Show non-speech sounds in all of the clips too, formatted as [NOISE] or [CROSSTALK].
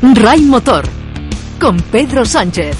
Ray Motor con Pedro Sánchez.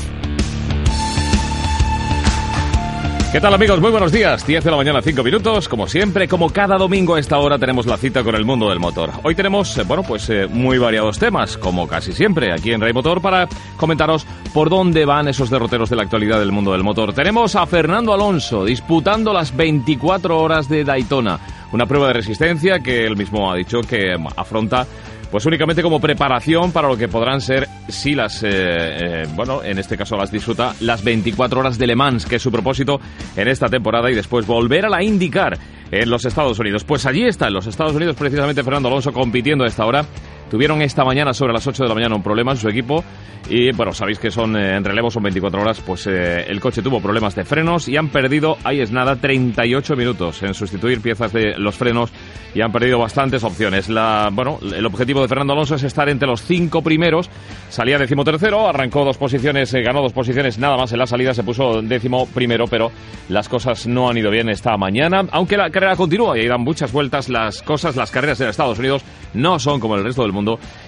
¿Qué tal amigos? Muy buenos días. 10 de la mañana, 5 minutos. Como siempre, como cada domingo a esta hora tenemos la cita con el mundo del motor. Hoy tenemos, eh, bueno, pues eh, muy variados temas, como casi siempre aquí en Ray Motor, para comentaros por dónde van esos derroteros de la actualidad del mundo del motor. Tenemos a Fernando Alonso disputando las 24 horas de Daytona. Una prueba de resistencia que él mismo ha dicho que afronta pues únicamente como preparación para lo que podrán ser, si las, eh, eh, bueno, en este caso las disfruta, las 24 horas de Le Mans, que es su propósito en esta temporada, y después volver a la IndyCar en los Estados Unidos. Pues allí está, en los Estados Unidos, precisamente Fernando Alonso compitiendo a esta hora. Tuvieron esta mañana sobre las 8 de la mañana un problema en su equipo y bueno, sabéis que son eh, en relevo, son 24 horas, pues eh, el coche tuvo problemas de frenos y han perdido, ahí es nada, 38 minutos en sustituir piezas de los frenos y han perdido bastantes opciones. La, bueno, el objetivo de Fernando Alonso es estar entre los cinco primeros. Salía décimo tercero, arrancó dos posiciones, eh, ganó dos posiciones nada más en la salida, se puso décimo primero, pero las cosas no han ido bien esta mañana. Aunque la carrera continúa y ahí dan muchas vueltas, las cosas, las carreras en Estados Unidos no son como el resto del mundo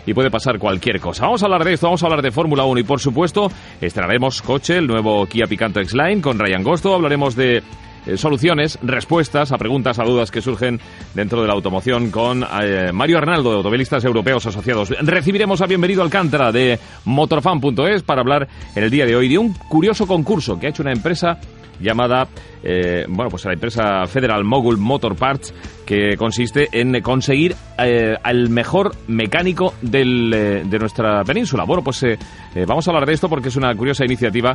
y puede pasar cualquier cosa. Vamos a hablar de esto, vamos a hablar de Fórmula Fórmula 1 y por supuesto estrenaremos coche, el nuevo Kia Picanto X-Line con Ryan Gosto, hablaremos de eh, soluciones, respuestas a preguntas, a dudas que surgen dentro de la automoción con eh, Mario Arnaldo de Automovilistas Europeos Asociados. Recibiremos a Bienvenido Alcántara de motorfan.es para hablar en el día de hoy de un curioso concurso que ha hecho una empresa llamada, eh, bueno, pues la empresa Federal Mogul Motor Parts, que consiste en conseguir eh, al mejor mecánico del, eh, de nuestra península. Bueno, pues vamos a hablar de esto porque es una curiosa iniciativa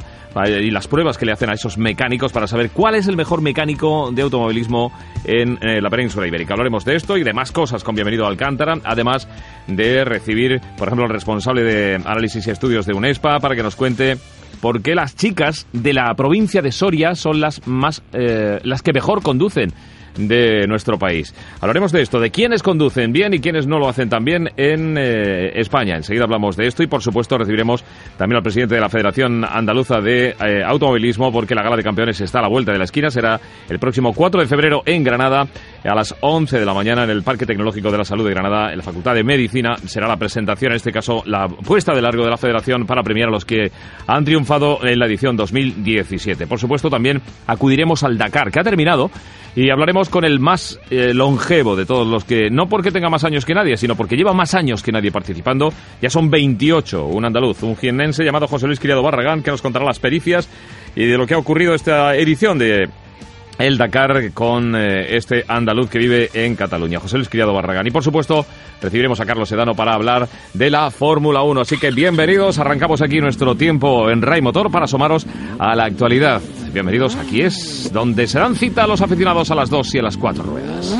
y las pruebas que le hacen a esos mecánicos para saber cuál es el mejor mecánico de automovilismo en la península ibérica. Hablaremos de esto y de más cosas con Bienvenido a Alcántara, además de recibir, por ejemplo, el responsable de análisis y estudios de UNESPA para que nos cuente por qué las chicas de la provincia de Soria son las más eh, las que mejor conducen de nuestro país. Hablaremos de esto, de quiénes conducen bien y quiénes no lo hacen tan bien en eh, España. Enseguida hablamos de esto y, por supuesto, recibiremos también al presidente de la Federación Andaluza de eh, Automovilismo porque la Gala de Campeones está a la vuelta de la esquina. Será el próximo 4 de febrero en Granada a las 11 de la mañana en el Parque Tecnológico de la Salud de Granada, en la Facultad de Medicina. Será la presentación, en este caso, la puesta de largo de la Federación para premiar a los que han triunfado en la edición 2017. Por supuesto, también acudiremos al Dakar, que ha terminado y hablaremos con el más eh, longevo de todos los que, no porque tenga más años que nadie, sino porque lleva más años que nadie participando. Ya son 28, un andaluz, un jiennense llamado José Luis Criado Barragán, que nos contará las pericias y de lo que ha ocurrido esta edición de el Dakar con eh, este andaluz que vive en Cataluña, José Luis Criado Barragán. Y por supuesto, recibiremos a Carlos Sedano para hablar de la Fórmula 1. Así que bienvenidos, arrancamos aquí nuestro tiempo en Ray Motor para asomaros a la actualidad. Bienvenidos, aquí es donde se dan cita a los aficionados a las 2 y a las 4 ruedas.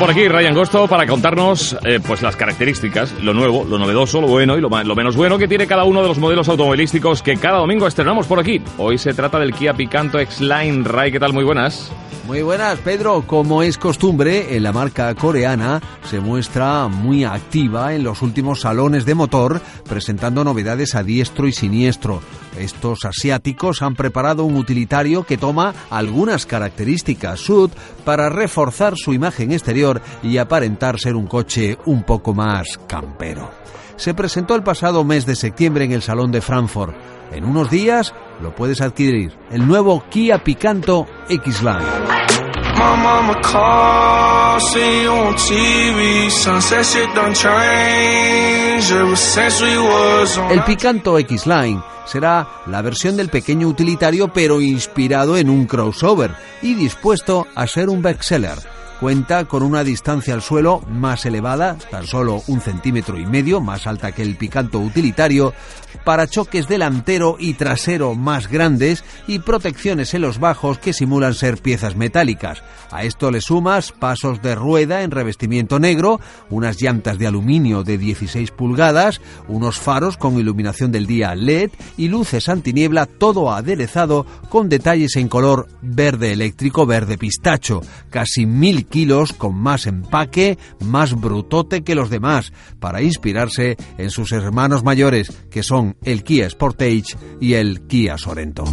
Por aquí Ryan Gosto para contarnos eh, pues las características, lo nuevo, lo novedoso, lo bueno y lo, menos bueno que tiene cada uno de los modelos automovilísticos que cada domingo estrenamos por aquí. Hoy se trata del Kia Picanto X-Line. Ray, ¿qué tal? Muy buenas. Muy buenas, Pedro. Como es costumbre, en la marca coreana se muestra muy activa en los últimos salones de motor, presentando novedades a diestro y siniestro. Estos asiáticos han preparado un utilitario que toma algunas características SUD para reforzar su imagen exterior y aparentar ser un coche un poco más campero. Se presentó el pasado mes de septiembre en el Salón de Frankfurt. En unos días lo puedes adquirir, el nuevo Kia Picanto X-Line. El Picanto X-Line será la versión del pequeño utilitario pero inspirado en un crossover y dispuesto a ser un bestseller Cuenta con una distancia al suelo más elevada, tan solo un centímetro y medio, más alta que el picanto utilitario, parachoques delantero y trasero más grandes y protecciones en los bajos que simulan ser piezas metálicas. A esto le sumas pasos de rueda en revestimiento negro, unas llantas de aluminio de 16 pulgadas, unos faros con iluminación del día LED y luces antiniebla, todo aderezado con detalles en color verde eléctrico, verde pistacho, casi mil kilos con más empaque, más brutote que los demás, para inspirarse en sus hermanos mayores, que son el Kia Sportage y el Kia Sorento.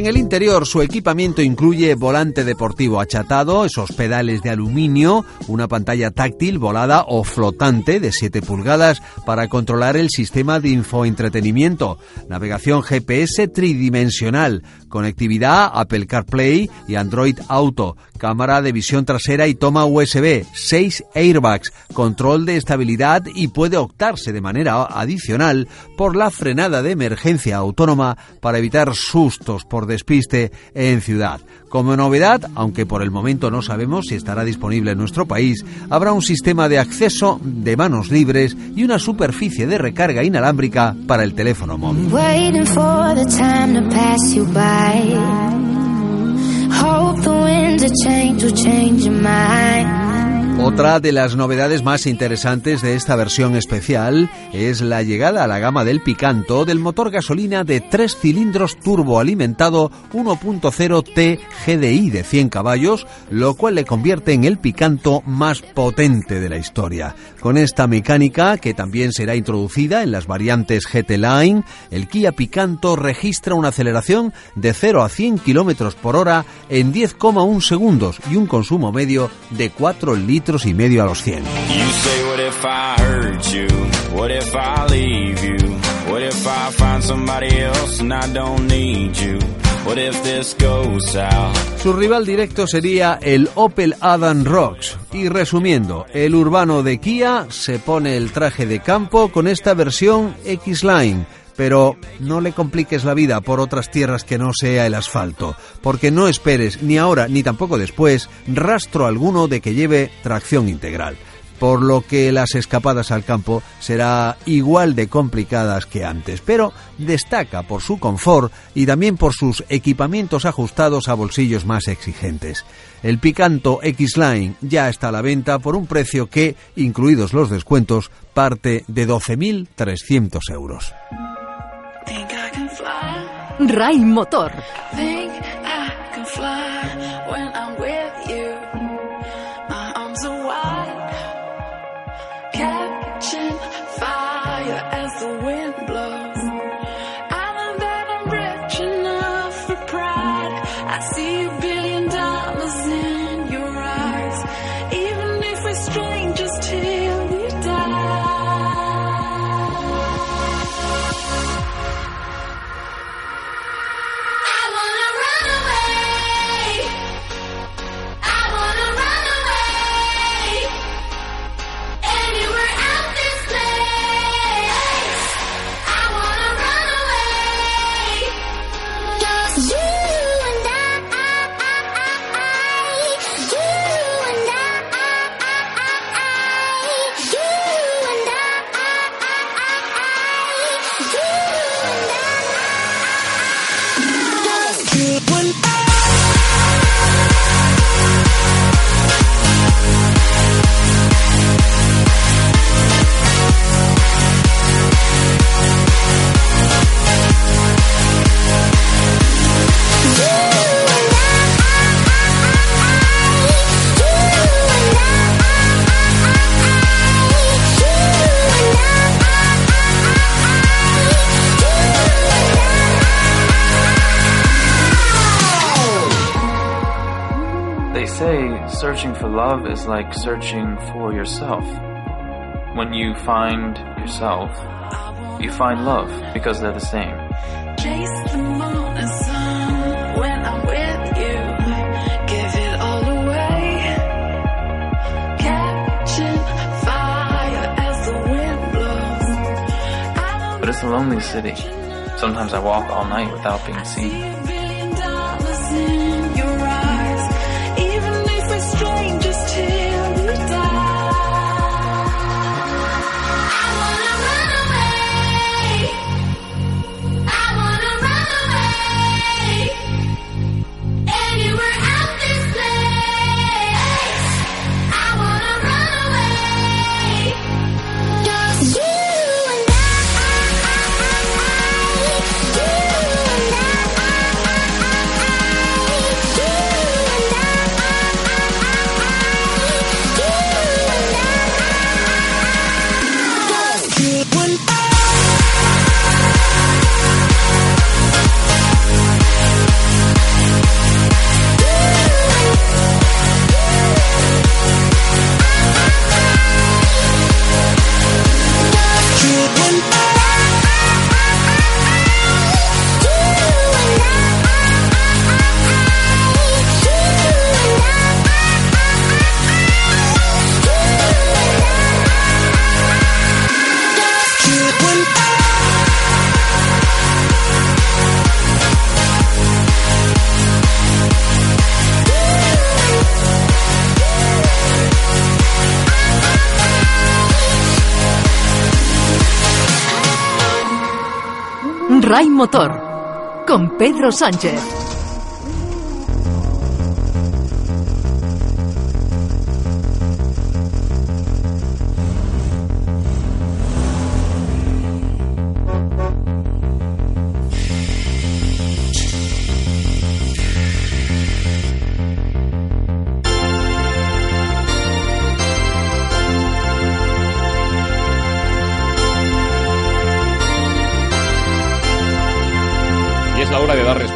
En el interior su equipamiento incluye volante deportivo achatado, esos pedales de aluminio, una pantalla táctil volada o flotante de 7 pulgadas para controlar el sistema de infoentretenimiento, navegación GPS tridimensional, conectividad Apple CarPlay y Android Auto, cámara de visión trasera y toma USB, 6 airbags, control de estabilidad y puede optarse de manera adicional por la frenada de emergencia autónoma para evitar sustos por despiste en ciudad. Como novedad, aunque por el momento no sabemos si estará disponible en nuestro país, habrá un sistema de acceso de manos libres y una superficie de recarga inalámbrica para el teléfono móvil. hope the winds of change will change your mind. Otra de las novedades más interesantes de esta versión especial es la llegada a la gama del Picanto del motor gasolina de 3 cilindros turboalimentado 1.0 T GDI de 100 caballos, lo cual le convierte en el Picanto más potente de la historia. Con esta mecánica, que también será introducida en las variantes GT Line, el Kia Picanto registra una aceleración de 0 a 100 km por hora en 10,1 segundos y un consumo medio de 4 litros y medio a los 100. Su rival directo sería el Opel Adam Rocks. Y resumiendo, el urbano de Kia se pone el traje de campo con esta versión X-Line pero no le compliques la vida por otras tierras que no sea el asfalto, porque no esperes ni ahora ni tampoco después rastro alguno de que lleve tracción integral por lo que las escapadas al campo será igual de complicadas que antes, pero destaca por su confort y también por sus equipamientos ajustados a bolsillos más exigentes. El Picanto X-Line ya está a la venta por un precio que, incluidos los descuentos, parte de 12.300 euros. Ray Motor. Searching for love is like searching for yourself. When you find yourself, you find love because they're the same. Chase the morning sun when I'm with you. Give it all away. Catching fire as the wind blows. But it's a lonely city. Sometimes I walk all night without being seen. Motor con Pedro Sánchez.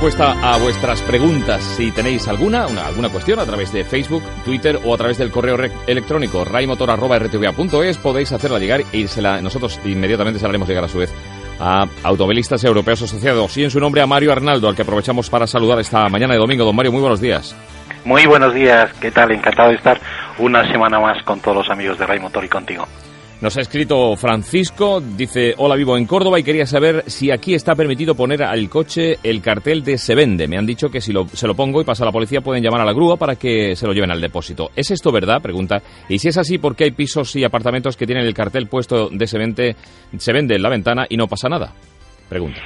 Respuesta a vuestras preguntas. Si tenéis alguna, una, alguna cuestión a través de Facebook, Twitter o a través del correo re- electrónico raimotor.rtva.es podéis hacerla llegar y se la- nosotros inmediatamente se la haremos llegar a su vez a Automovilistas Europeos Asociados y en su nombre a Mario Arnaldo, al que aprovechamos para saludar esta mañana de domingo. Don Mario, muy buenos días. Muy buenos días, ¿qué tal? Encantado de estar una semana más con todos los amigos de Ray Motor y contigo. Nos ha escrito Francisco, dice, hola vivo en Córdoba y quería saber si aquí está permitido poner al coche el cartel de se vende. Me han dicho que si lo- se lo pongo y pasa la policía pueden llamar a la grúa para que se lo lleven al depósito. ¿Es esto verdad? Pregunta. Y si es así, ¿por qué hay pisos y apartamentos que tienen el cartel puesto de se vende, se vende en la ventana y no pasa nada? Pregunta.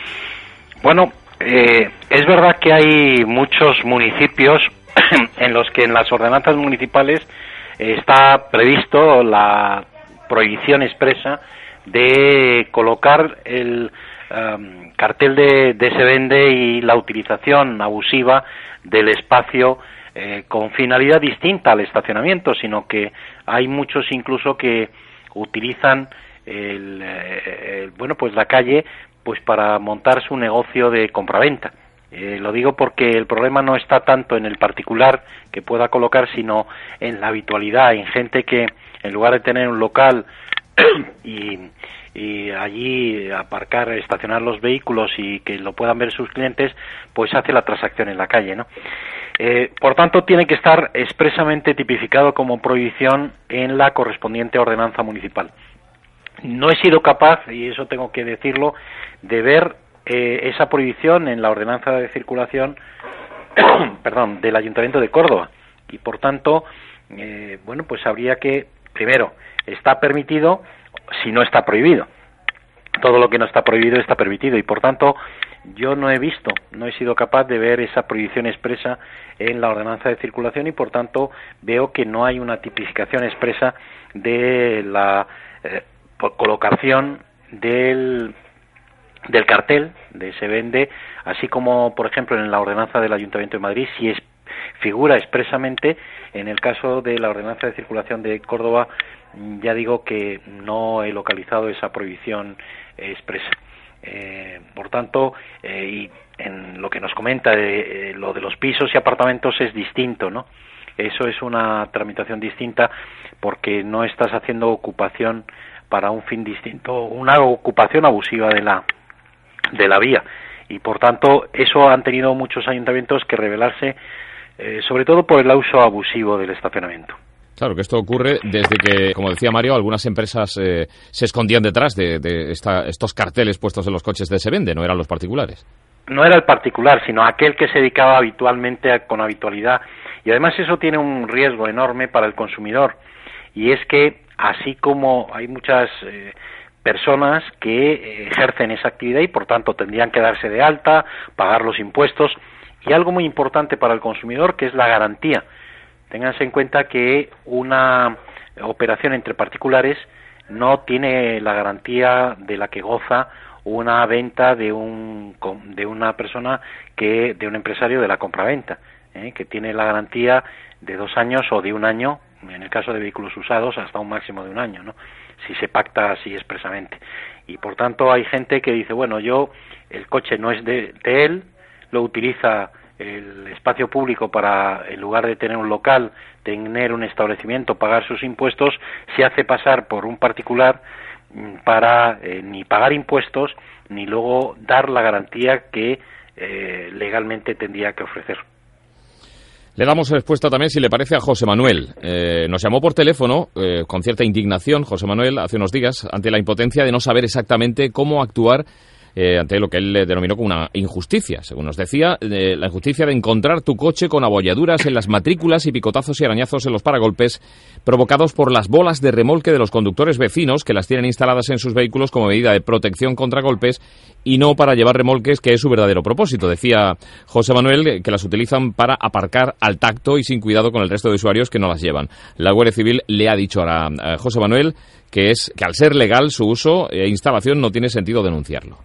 Bueno, eh, es verdad que hay muchos municipios [CLEARS THROAT] en los que en las ordenanzas municipales está previsto la prohibición expresa de colocar el cartel de, de se vende y la utilización abusiva del espacio eh, con finalidad distinta al estacionamiento, sino que hay muchos incluso que utilizan el, eh, el- bueno pues la calle pues para montar su negocio de compraventa. Eh, lo digo porque el problema no está tanto en el particular que pueda colocar, sino en la habitualidad, en gente que en lugar de tener un local [CLEARS THROAT] y, y allí aparcar, estacionar los vehículos y que lo puedan ver sus clientes, pues hace la transacción en la calle, ¿no? Eh, por tanto, tiene que estar expresamente tipificado como prohibición en la correspondiente ordenanza municipal. No he sido capaz, y eso tengo que decirlo, de ver eh, esa prohibición en la ordenanza de circulación, [CLEARS THROAT] perdón, del Ayuntamiento de Córdoba. Y por tanto, eh, bueno, pues habría que, primero, está permitido si no está prohibido. Todo lo que no está prohibido está permitido y por tanto yo no he visto, no he sido capaz de ver esa prohibición expresa en la ordenanza de circulación y por tanto veo que no hay una tipificación expresa de la eh, colocación del del cartel de se vende, así como por ejemplo en la ordenanza del Ayuntamiento de Madrid, si es, figura expresamente en el caso de la ordenanza de circulación de Córdoba, ya digo que no he localizado esa prohibición eh, expresa. Eh, por tanto, eh, y en lo que nos comenta de eh, lo de los pisos y apartamentos es distinto, ¿no? eso es una tramitación distinta porque no estás haciendo ocupación para un fin distinto, una ocupación abusiva de la de la vía y por tanto eso han tenido muchos ayuntamientos que revelarse eh, sobre todo por el uso abusivo del estacionamiento. Claro, que esto ocurre desde que, como decía Mario, algunas empresas eh, se escondían detrás de, de esta- estos carteles puestos en los coches de se vende, no eran los particulares. no era el particular, sino aquel que se dedicaba habitualmente a- con habitualidad. Y además eso tiene un riesgo enorme para el consumidor. Y es que, así como hay muchas eh, personas que eh, ejercen esa actividad y por tanto tendrían que darse de alta, pagar los impuestos, y algo muy importante para el consumidor que es la garantía. Ténganse en cuenta que una operación entre particulares no tiene la garantía de la que goza una venta de un de una persona que de un empresario de la compraventa ¿eh? que tiene la garantía de dos años o de un año en el caso de vehículos usados hasta un máximo de un año no si se pacta así expresamente y por tanto hay gente que dice bueno yo el coche no es de él lo utiliza el espacio público para, en lugar de tener un local, tener un establecimiento, pagar sus impuestos, se hace pasar por un particular mm, para eh, ni pagar impuestos ni luego dar la garantía que eh, legalmente tendría que ofrecer. Le damos respuesta también, si le parece, a José Manuel. Eh, nos llamó por teléfono eh, con cierta indignación, José Manuel, hace unos días, ante la impotencia de no saber exactamente cómo actuar eh, ante lo que él eh, denominó como una injusticia. Según nos decía, eh, la injusticia de encontrar tu coche con abolladuras en las matrículas y picotazos y arañazos en los paragolpes provocados por las bolas de remolque de los conductores vecinos que las tienen instaladas en sus vehículos como medida de protección contra golpes y no para llevar remolques, que es su verdadero propósito. Decía José Manuel eh, que las utilizan para aparcar al tacto y sin cuidado con el resto de usuarios que no las llevan. La Guardia Civil le ha dicho a, a José Manuel que es que al ser legal su uso e instalación no tiene sentido denunciarlo.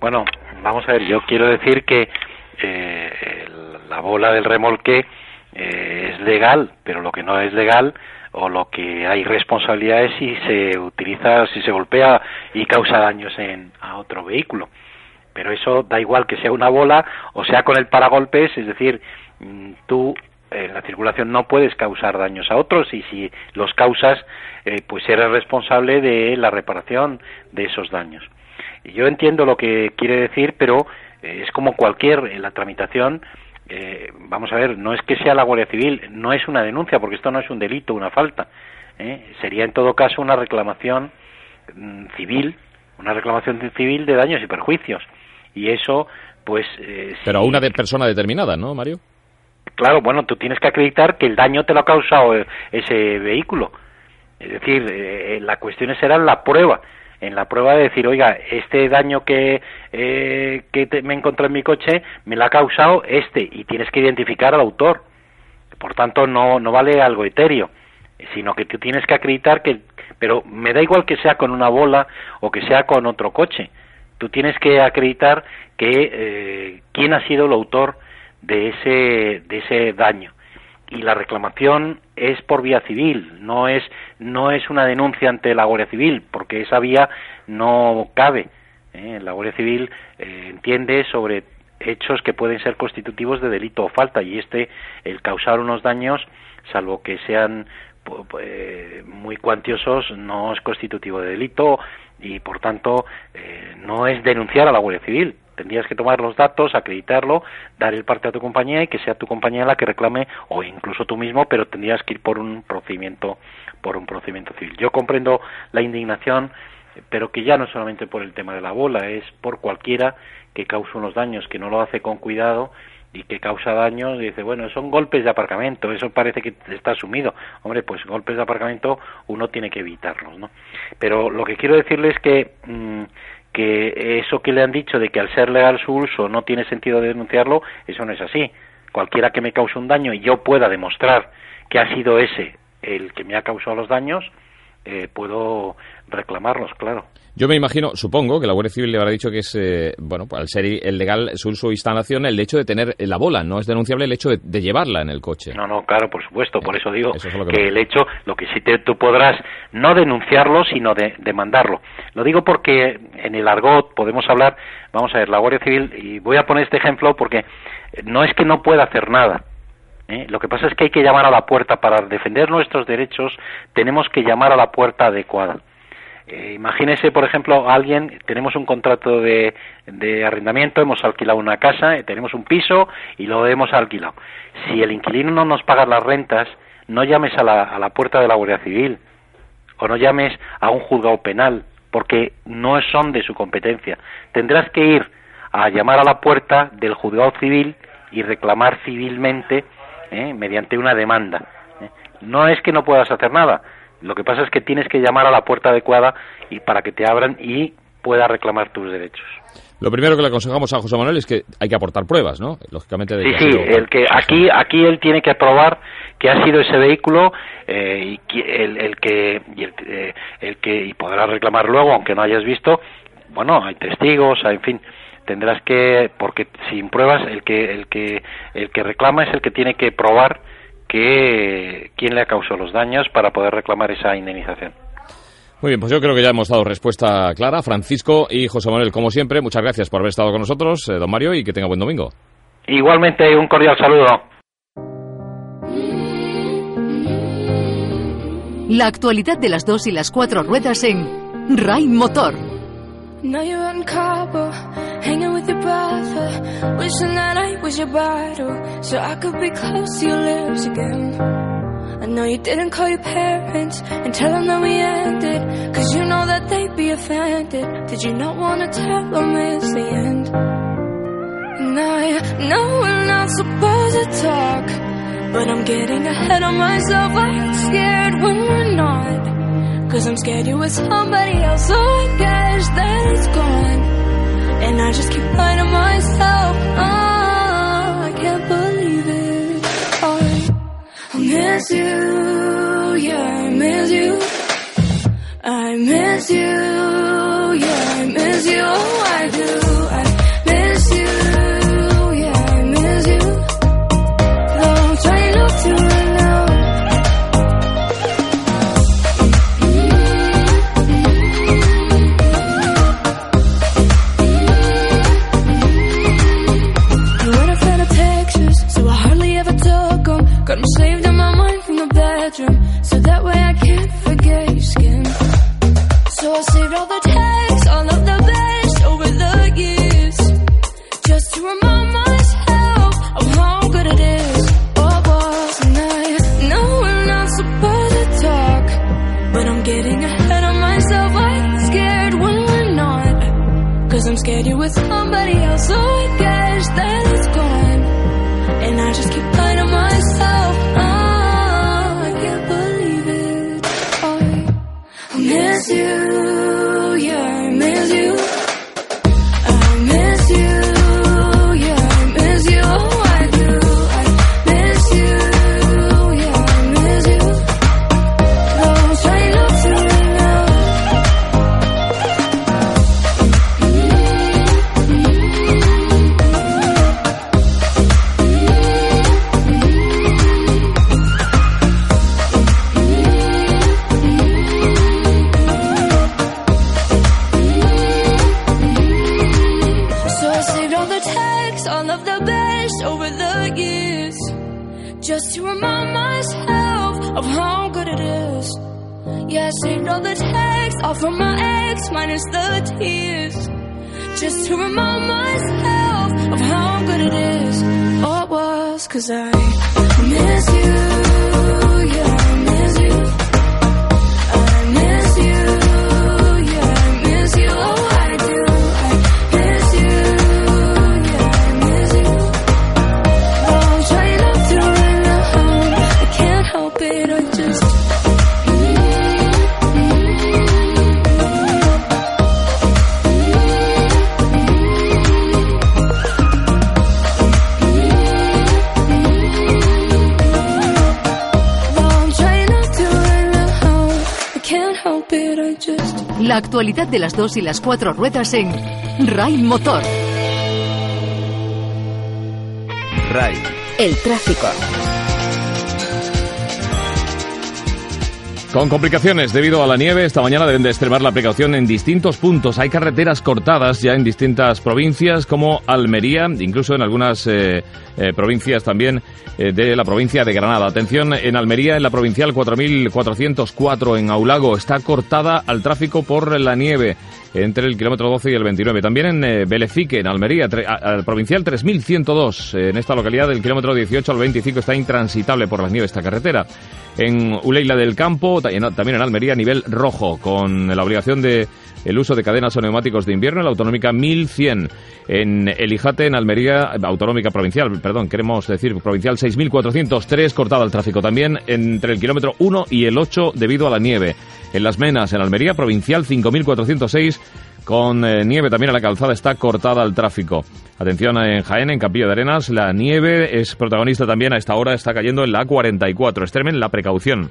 Bueno, vamos a ver, yo quiero decir que eh, la bola del remolque eh, es legal, pero lo que no es legal o lo que hay responsabilidad es si se utiliza, si se golpea y causa daños en, a otro vehículo. Pero eso da igual que sea una bola o sea con el paragolpes, es decir, mm, tú en la circulación no puedes causar daños a otros y si los causas, eh, pues eres responsable de la reparación de esos daños. Y yo entiendo lo que quiere decir, pero eh, es como cualquier en la tramitación. eh, vamos a ver, no es que sea la Guardia Civil, no es una denuncia, porque esto no es un delito, una falta. ¿eh? Sería en todo caso una reclamación mm, civil, una reclamación civil de daños y perjuicios. Y eso, pues. eh, Pero a una de persona determinada, ¿no, Mario? Claro, bueno, tú tienes que acreditar que el daño te lo ha causado eh, ese vehículo. Es decir, eh, la cuestión será la prueba. En la prueba de decir, oiga, este daño que, eh, que te- me encontré en mi coche me lo ha causado este y tienes que identificar al autor. Por tanto, no, no vale algo etéreo, sino que tú tienes que acreditar que... Pero me da igual que sea con una bola o que sea con otro coche. Tú tienes que acreditar que eh, quién ha sido el autor de ese, de ese daño. Y la reclamación es por vía civil, no es, no es una denuncia ante la Guardia Civil, porque esa vía no cabe. ¿eh? La Guardia Civil eh, entiende sobre hechos que pueden ser constitutivos de delito o falta, y este, el causar unos daños, salvo que sean eh, muy cuantiosos, no es constitutivo de delito y, por tanto, eh, no es denunciar a la Guardia Civil. Tendrías que tomar los datos, acreditarlo, dar el parte a tu compañía y que sea tu compañía la que reclame o incluso tú mismo, pero tendrías que ir por un procedimiento por un procedimiento civil. Yo comprendo la indignación, pero que ya no solamente por el tema de la bola, es por cualquiera que cause unos daños, que no lo hace con cuidado y que causa daños dice, bueno, son golpes de aparcamiento, eso parece que está asumido. Hombre, pues golpes de aparcamiento uno tiene que evitarlos, ¿no? Pero lo que quiero decirles es que mm, que eso que le han dicho de que al ser legal su uso no tiene sentido denunciarlo, eso no es así. Cualquiera que me cause un daño y yo pueda demostrar que ha sido ese el que me ha causado los daños, eh, puedo reclamarlos, claro. Yo me imagino, supongo, que la Guardia Civil le habrá dicho que es, eh, bueno, pues, al ser el legal su uso instalación, el hecho de tener la bola, no es denunciable el hecho de, de llevarla en el coche. No, no, claro, por supuesto, por eso digo Eso es lo que el hecho, lo que sí te, tú podrás no denunciarlo, sino de, demandarlo. Lo digo porque en el argot podemos hablar, vamos a ver, la Guardia Civil, y voy a poner este ejemplo porque no es que no pueda hacer nada, ¿eh? Lo que pasa es que hay que llamar a la puerta para defender nuestros derechos, tenemos que llamar a la puerta adecuada. Eh, imagínese, por ejemplo, alguien, tenemos un contrato de, de arrendamiento, hemos alquilado una casa, eh, tenemos un piso y lo hemos alquilado. Si el inquilino no nos paga las rentas, no llames a la, a la puerta de la Guardia Civil o no llames a un juzgado penal, porque no son de su competencia. Tendrás que ir a llamar a la puerta del juzgado civil y reclamar civilmente ¿eh? mediante una demanda. ¿eh? No es que no puedas hacer nada, lo que pasa es que tienes que llamar a la puerta adecuada y para que te abran y puedas reclamar tus derechos. Lo primero que le aconsejamos a José Manuel es que hay que aportar pruebas, ¿no? Lógicamente de Sí, que sí, sido- el que aquí aquí él tiene que probar que ha sido ese vehículo eh, y el, el que y el, eh, el que y podrá reclamar luego aunque no hayas visto. Bueno, hay testigos, hay- en fin, tendrás que porque sin pruebas el que el que el que reclama es el que tiene que probar que quién le ha causado los daños para poder reclamar esa indemnización. Muy bien, pues yo creo que ya hemos dado respuesta clara. Francisco y José Manuel, como siempre, muchas gracias por haber estado con nosotros, eh, don Mario, y que tenga buen domingo. Igualmente un cordial saludo. La actualidad de las dos y las cuatro ruedas en RAI Motor. Now you're in Cabo, hanging with your brother. Wishing that I was your bottle, so I could be close to your lips again. I know you didn't call your parents and tell them that we ended, cause you know that they'd be offended. Did you not wanna tell them it's the end? And I know we're not supposed to talk, but I'm getting ahead of myself. I'm scared when we're not. Cause I'm scared you're with somebody else, so I guess that it's gone. And I just keep to myself. Oh, I can't believe it. Oh, I miss you, yeah, I miss you. I miss you, yeah, I miss you. Oh, I do. All the texts, all of the best over the years, just to remind myself of how good it is. And I know we're not supposed to talk, but I'm getting ahead of myself. I'm scared when we're not. Cause I'm scared you're with somebody else, so I guess that it's gone. And I just keep lying to myself. Oh, I can't believe it. Oh, I miss you, I saved all the texts, all from my ex, minus the tears, just to remind myself of how good it is. Oh, it was, cause I miss you, actualidad de las dos y las cuatro ruedas en RAI Motor. RAI. El tráfico. Con complicaciones debido a la nieve, esta mañana deben de extremar la precaución en distintos puntos. Hay carreteras cortadas ya en distintas provincias como Almería, incluso en algunas eh, eh, provincias también eh, de la provincia de Granada. Atención, en Almería, en la provincial 4404 en Aulago, está cortada al tráfico por la nieve entre el kilómetro 12 y el 29. También en Belefique, en Almería, al provincial 3102. En esta localidad, del kilómetro 18 al 25 está intransitable por la nieve esta carretera. En Uleila del Campo, también en Almería, nivel rojo, con la obligación de el uso de cadenas o neumáticos de invierno la autonómica 1100. En Elijate, en Almería, autonómica provincial, perdón, queremos decir provincial 6403, cortada el tráfico también entre el kilómetro 1 y el 8 debido a la nieve. En Las Menas, en Almería, provincial 5406, con eh, nieve también a la calzada está cortada el tráfico. Atención en Jaén, en Campillo de Arenas, la nieve es protagonista también a esta hora, está cayendo en la 44. Extremen la precaución.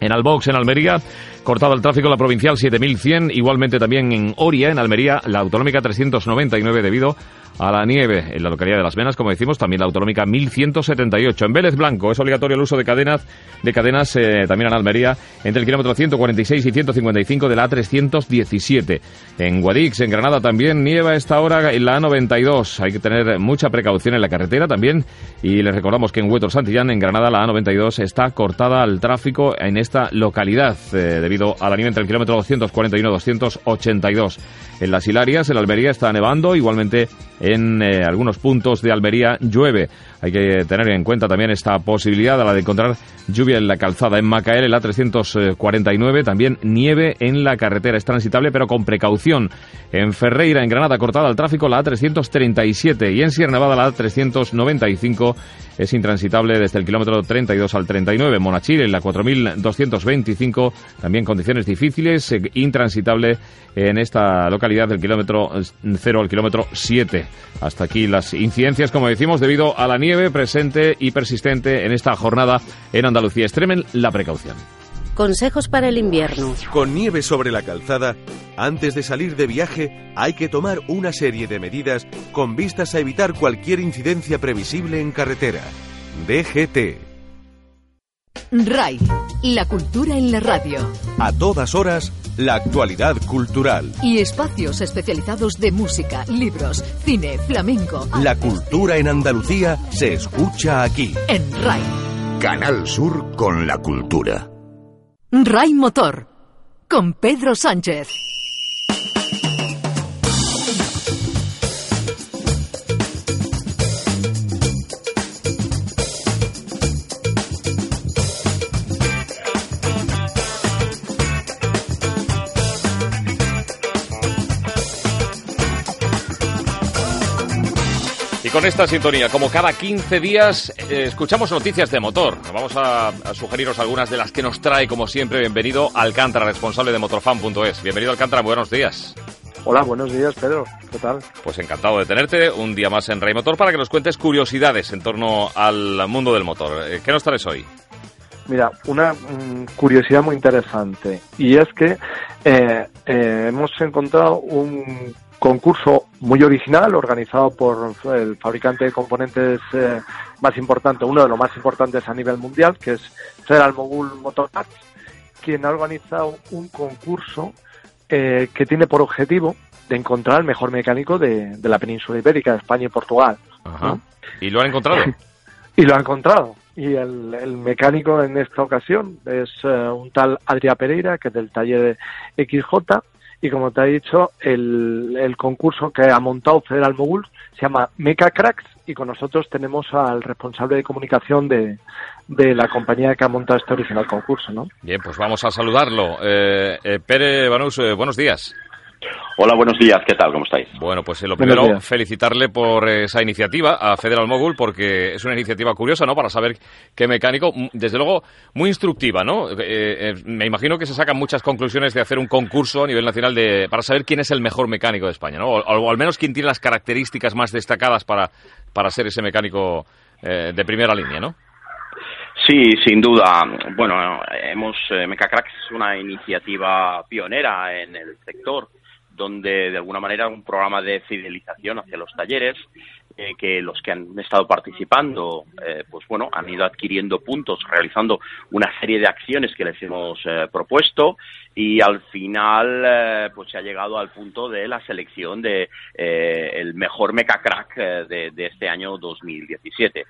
En Albox, en Almería, cortado el tráfico la provincial 7100, igualmente también en Oria, en Almería, la autonómica 399 debido a la nieve en la localidad de Las Venas, como decimos, también la autonómica 1178. En Vélez Blanco es obligatorio el uso de cadenas, de cadenas eh, también en Almería, entre el kilómetro 146 y 155 de la A317. En Guadix, en Granada también nieva esta hora en la A92. Hay que tener mucha precaución en la carretera también. Y les recordamos que en Huetor Santillán, en Granada, la A92 está cortada al tráfico en esta localidad eh, debido a la nieve entre el kilómetro 241 y 282. En las Hilarias, en Almería, está nevando, igualmente en eh, algunos puntos de Almería llueve. Hay que tener en cuenta también esta posibilidad a la de encontrar lluvia en la calzada. En Macael, en la 349, también nieve en la carretera. Es transitable, pero con precaución. En Ferreira, en Granada, cortada al tráfico, la A337. Y en Sierra Nevada, la A395 es intransitable desde el kilómetro 32 al 39. En Monachil, en la 4225, también condiciones difíciles, eh, intransitable en esta localidad del kilómetro 0 al kilómetro 7. Hasta aquí las incidencias, como decimos, debido a la nieve presente y persistente en esta jornada en Andalucía. Extremen la precaución. Consejos para el invierno. Con nieve sobre la calzada, antes de salir de viaje hay que tomar una serie de medidas con vistas a evitar cualquier incidencia previsible en carretera. DGT. RAI, la cultura en la radio. A todas horas, la actualidad cultural. Y espacios especializados de música, libros, cine, flamenco. La cultura en Andalucía se escucha aquí. En RAI. Canal Sur con la cultura. RAI Motor. Con Pedro Sánchez. Y con esta sintonía, como cada 15 días, eh, escuchamos noticias de motor. Vamos a, a, sugeriros algunas de las que nos trae, como siempre. Bienvenido Alcántara, responsable de motorfan.es. Bienvenido Alcántara, buenos días. Hola, buenos días, Pedro. ¿Qué tal? Pues encantado de tenerte un día más en Rey Motor para que nos cuentes curiosidades en torno al mundo del motor. Eh, ¿Qué nos traes hoy? Mira, una mm, curiosidad muy interesante y es que eh, eh, hemos encontrado un concurso muy original organizado por el fabricante de componentes eh, más importante, uno de los más importantes a nivel mundial, que es Federal Mogul Motorparts, quien ha organizado un concurso eh, que tiene por objetivo de encontrar el mejor mecánico de, de la península ibérica, de España y Portugal. Ajá. ¿no? ¿Y lo han encontrado? [LAUGHS] y lo ha encontrado. Y el, el, mecánico en esta ocasión es uh, un tal Adrià Pereira, que es del taller de XJ, y como te he dicho, el, el concurso que ha montado Federal Mogul se llama Mecha Cracks y con nosotros tenemos al responsable de comunicación de, de la compañía que ha montado este original concurso, ¿no? Bien, pues vamos a saludarlo. Eh, eh, Pere Banús, eh, buenos días. Hola, buenos días, ¿qué tal? ¿Cómo estáis? Bueno, pues eh, lo primero, felicitarle por esa iniciativa a Federal Mogul, porque es una iniciativa curiosa, ¿no? Para saber qué mecánico, desde luego, muy instructiva, ¿no? Eh, eh, me imagino que se sacan muchas conclusiones de hacer un concurso a nivel nacional de, para saber quién es el mejor mecánico de España, ¿no? O, o al menos quién tiene las características más destacadas para, para ser ese mecánico eh, de primera línea, ¿no? Sí, sin duda. Bueno, hemos, eh, Mecacracks es una iniciativa pionera en el sector donde de alguna manera un programa de fidelización hacia los talleres eh, que los que han estado participando, eh, pues bueno, han ido adquiriendo puntos, realizando una serie de acciones que les hemos propuesto y al final pues se ha llegado al punto de la selección de el mejor mecha crack de, este año 2017.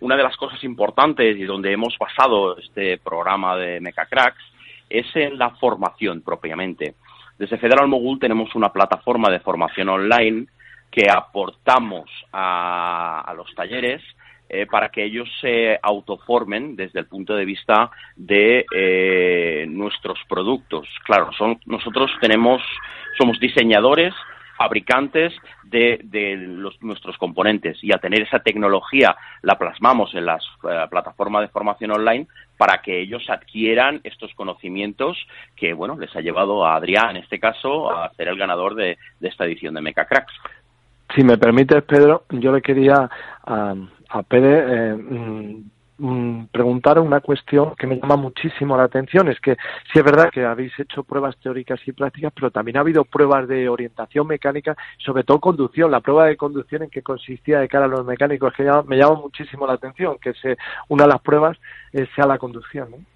una de las cosas importantes y donde hemos basado este programa de Mecha Cracks es en la formación propiamente. Desde Federal Mogul tenemos una plataforma de formación online que aportamos a, los talleres eh, para que ellos se autoformen desde el punto de vista de eh, nuestros productos. Claro, son, nosotros tenemos, somos diseñadores, fabricantes de, nuestros componentes y a tener esa tecnología la plasmamos en la eh, plataforma de formación online para que ellos adquieran estos conocimientos que bueno les ha llevado a Adrián en este caso a ser el ganador de, esta edición de Mecha Cracks. Si me permites, Pedro, yo le quería a, a Pérez eh, mm, Mm, preguntar una cuestión que me llama muchísimo la atención. Es que sí es verdad que habéis hecho pruebas teóricas y prácticas, pero también ha habido pruebas de orientación mecánica, sobre todo conducción. La prueba de conducción en qué consistía de cara a los mecánicos, que me llama muchísimo la atención, que se, una de las pruebas eh, sea la conducción.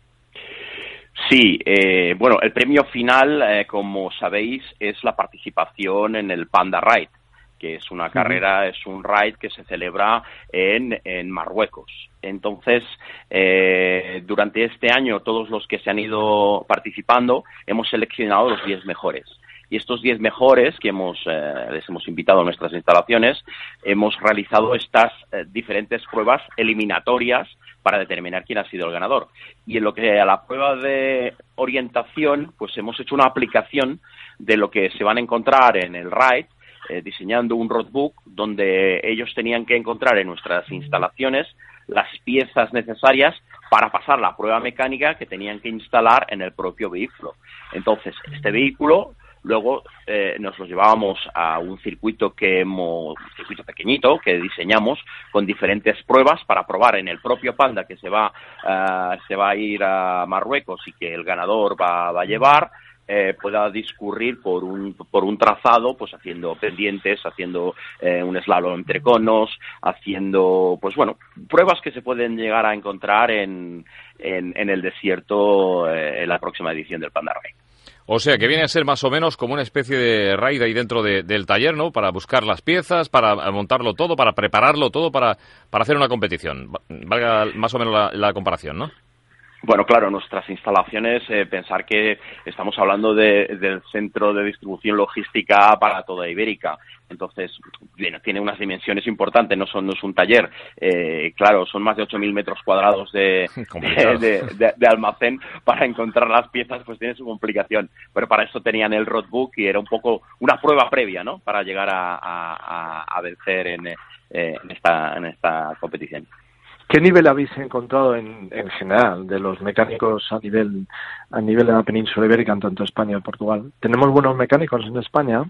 Sí, eh, bueno, el premio final, eh, como sabéis, es la participación en el Panda Ride que es una carrera, es un ride que se celebra en, en Marruecos. Entonces, eh, durante este año, todos los que se han ido participando, hemos seleccionado los 10 mejores. Y estos 10 mejores que hemos, eh, les hemos invitado a nuestras instalaciones, hemos realizado estas eh, diferentes pruebas eliminatorias para determinar quién ha sido el ganador. Y en lo que a la prueba de orientación, pues hemos hecho una aplicación de lo que se van a encontrar en el ride eh, diseñando un roadbook donde ellos tenían que encontrar en nuestras instalaciones las piezas necesarias para pasar la prueba mecánica que tenían que instalar en el propio vehículo. Entonces, este vehículo luego eh, nos lo llevábamos a un circuito que hemos, circuito pequeñito que diseñamos con diferentes pruebas para probar en el propio Panda que se va, eh, se va a ir a Marruecos y que el ganador va a llevar eh, pueda discurrir por un, por un trazado, pues haciendo pendientes, haciendo eh, un slalom entre conos, haciendo, pues bueno, pruebas que se pueden llegar a encontrar en, en, el desierto eh, en la próxima edición del Panda. O sea, que viene a ser más o menos como una especie de raid ahí dentro del taller, ¿no? Para buscar las piezas, para montarlo todo, para prepararlo todo, para, para hacer una competición. Valga más o menos la comparación, ¿no? Bueno, claro, nuestras instalaciones, eh, pensar que estamos hablando del centro de distribución logística para toda Ibérica. Entonces, bueno, tiene unas dimensiones importantes, no, son, no es un taller. Eh, claro, son más de 8.000 metros cuadrados [LAUGHS] de, de, almacén. Para encontrar las piezas, pues tiene su complicación. Pero para eso tenían el roadbook y era un poco una prueba previa, ¿no? Para llegar a, vencer en, eh, en, esta, en esta competición. ¿Qué nivel habéis encontrado en, general de los mecánicos a nivel a nivel de la península ibérica, en tanto España y Portugal? ¿Tenemos buenos mecánicos en España?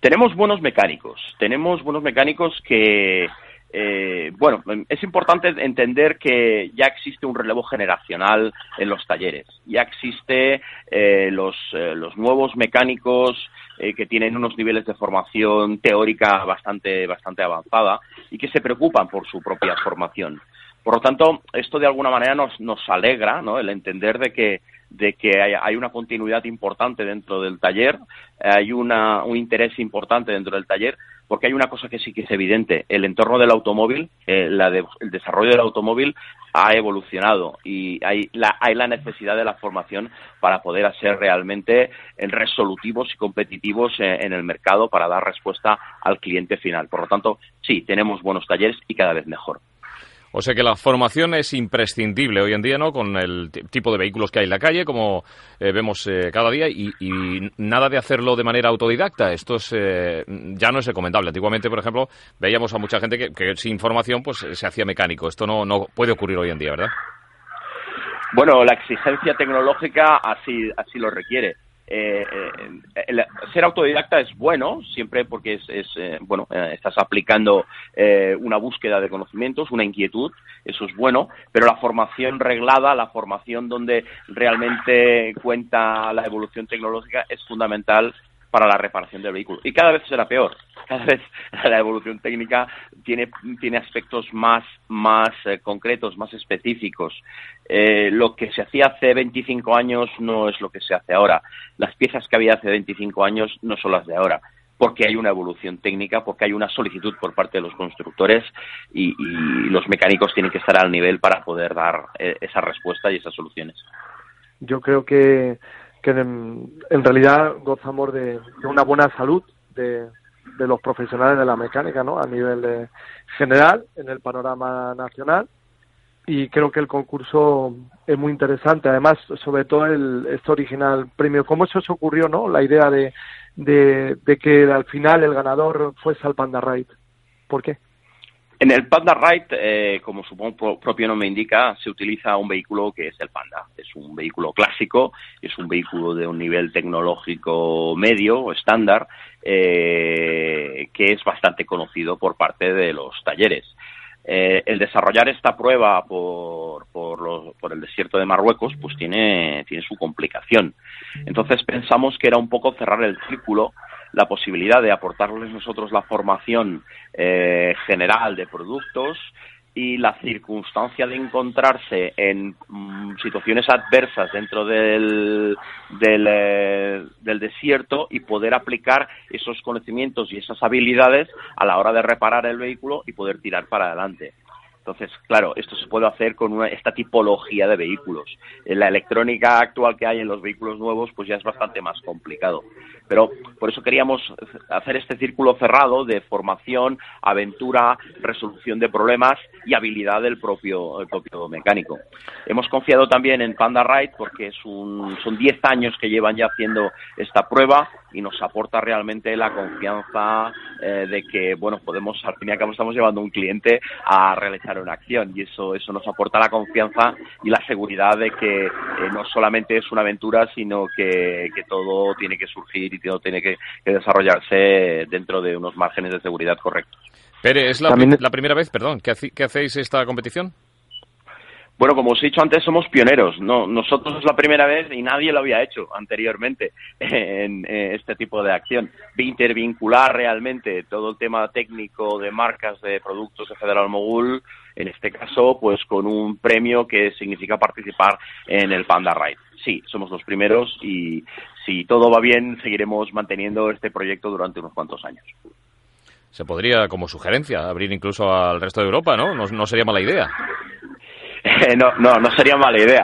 Tenemos buenos mecánicos. Tenemos buenos mecánicos que, eh, bueno, es importante entender que ya existe un relevo generacional en los talleres. Ya existe eh, los, eh, los nuevos mecánicos eh, que tienen unos niveles de formación teórica bastante, bastante avanzada y que se preocupan por su propia formación. Por lo tanto, esto de alguna manera nos, nos alegra, ¿no? El entender de que, de que hay, una continuidad importante dentro del taller, hay una, un interés importante dentro del taller, porque hay una cosa que sí que es evidente, el entorno del automóvil, eh, el desarrollo del automóvil ha evolucionado y hay la, hay la necesidad de la formación para poder ser realmente resolutivos y competitivos eh, en el mercado para dar respuesta al cliente final. Por lo tanto, sí, tenemos buenos talleres y cada vez mejor. O sea que la formación es imprescindible hoy en día, ¿no? Con el tipo de vehículos que hay en la calle, como eh, vemos eh, cada día, y, nada de hacerlo de manera autodidacta. Esto es, eh, ya no es recomendable. Antiguamente, por ejemplo, veíamos a mucha gente que, sin formación pues se hacía mecánico. Esto no, no puede ocurrir hoy en día, ¿verdad? Bueno, la exigencia tecnológica así, así lo requiere. Eh, eh ser autodidacta es bueno, siempre porque es, eh, bueno, eh, estás aplicando una búsqueda de conocimientos, una inquietud, eso es bueno, pero la formación reglada, la formación donde realmente cuenta la evolución tecnológica es fundamental para la reparación del vehículo. Y cada vez será peor. [LAUGHS] Cada vez la evolución técnica tiene, tiene aspectos más, más eh, concretos, más específicos. Eh, lo que se hacía hace 25 años no es lo que se hace ahora. Las piezas que había hace 25 años no son las de ahora porque hay una evolución técnica, porque hay una solicitud por parte de los constructores y, los mecánicos tienen que estar al nivel para poder dar eh, esa respuesta y esas soluciones. Yo creo que, que en, realidad gozamos de, una buena salud de, de, los profesionales de la mecánica, ¿no? A nivel general, en el panorama nacional. Y creo que el concurso es muy interesante. Además, sobre todo el, este original premio. ¿Cómo se ocurrió, no? La idea de, de, que al final el ganador fuese al Panda Ride. ¿Por qué? En el Panda Ride, eh, como su propio nombre indica, se utiliza un vehículo que es el Panda. Es un vehículo clásico, es un vehículo de un nivel tecnológico medio, estándar, eh, que es bastante conocido por parte de los talleres. Eh, el desarrollar esta prueba por, por, por, el desierto de Marruecos, pues tiene, tiene su complicación. Entonces pensamos que era un poco cerrar el círculo la posibilidad de aportarles nosotros la formación eh, general de productos y la circunstancia de encontrarse en mm, situaciones adversas dentro del, del, eh, del, desierto y poder aplicar esos conocimientos y esas habilidades a la hora de reparar el vehículo y poder tirar para adelante. Entonces, claro, esto se puede hacer con una, esta tipología de vehículos. La electrónica actual que hay en los vehículos nuevos, pues ya es bastante más complicado. Pero por eso queríamos hacer este círculo cerrado de formación, aventura, resolución de problemas y habilidad del propio, el propio mecánico. Hemos confiado también en Panda Ride porque es un, son 10 años que llevan ya haciendo esta prueba y nos aporta realmente la confianza eh, de que, bueno, podemos, al fin y al cabo estamos llevando a un cliente a realizar una acción y eso, eso nos aporta la confianza y la seguridad de que eh, no solamente es una aventura, sino que, que, todo tiene que surgir y todo tiene que, desarrollarse dentro de unos márgenes de seguridad correctos. Pere, ¿es la, la primera vez, perdón, que hacéis esta competición? Bueno, como os he dicho antes, somos pioneros. No, nosotros es la primera vez y nadie lo había hecho anteriormente [LAUGHS] en, este tipo de acción. Intervincular realmente todo el tema técnico de marcas de productos de Federal Mogul, en este caso, pues con un premio que significa participar en el Panda Ride. Sí, somos los primeros y si todo va bien, seguiremos manteniendo este proyecto durante unos cuantos años. Se podría, como sugerencia, abrir incluso al resto de Europa, ¿no? No, no sería mala idea. [LAUGHS] no, no, no sería mala idea.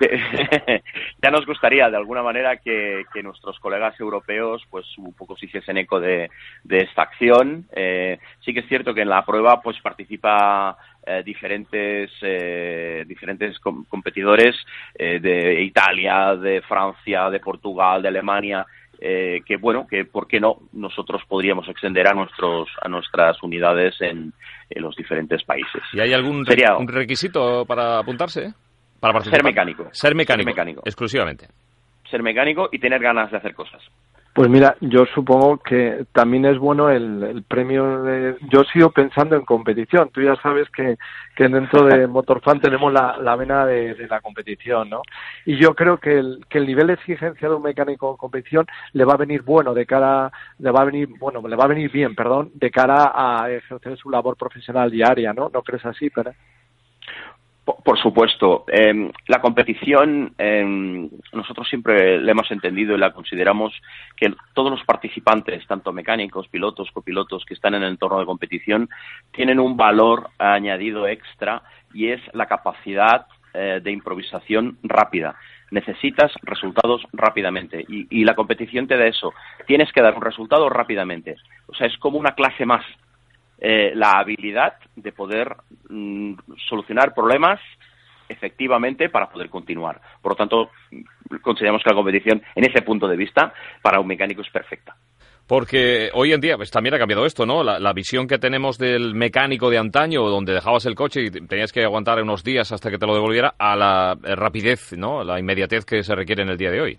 [LAUGHS] ya nos gustaría de alguna manera que, nuestros colegas europeos pues un poco se hiciesen eco de, esta acción. Eh, sí que es cierto que en la prueba pues participa eh, diferentes eh, diferentes competidores de Italia, de Francia, de Portugal, de Alemania eh, que bueno, que por qué no nosotros podríamos extender a nuestros a nuestras unidades en, los diferentes países. ¿Y hay algún requisito para apuntarse? Para Ser mecánico. Ser mecánico. Ser mecánico. Exclusivamente. Ser mecánico y tener ganas de hacer cosas. Pues mira, yo supongo que también es bueno el, premio de... Yo sigo pensando en competición. Tú ya sabes que, que dentro de [LAUGHS] Motorfan tenemos la, vena de, la competición, ¿no? Y yo creo que el, que el nivel de exigencia de un mecánico en competición le va a venir bueno de cara... Le va a venir, bueno, le va a venir bien, perdón, de cara a ejercer su labor profesional diaria, ¿no? ¿No crees así, pero por supuesto. Em, la competición, em, nosotros siempre la hemos entendido y la consideramos que todos los participantes, tanto mecánicos, pilotos, copilotos que están en el entorno de competición, tienen un valor añadido extra y es la capacidad eh, de improvisación rápida. Necesitas resultados rápidamente y la competición te da eso. Tienes que dar un resultado rápidamente. O sea, es como una clase más eh, la habilidad de poder mm, solucionar problemas efectivamente para poder continuar. Por lo tanto, consideramos que la competición, en ese punto de vista, para un mecánico es perfecta. Porque hoy en día pues, también ha cambiado esto, ¿no? La, visión que tenemos del mecánico de antaño, donde dejabas el coche y tenías que aguantar unos días hasta que te lo devolviera, a la rapidez, ¿no? La inmediatez que se requiere en el día de hoy.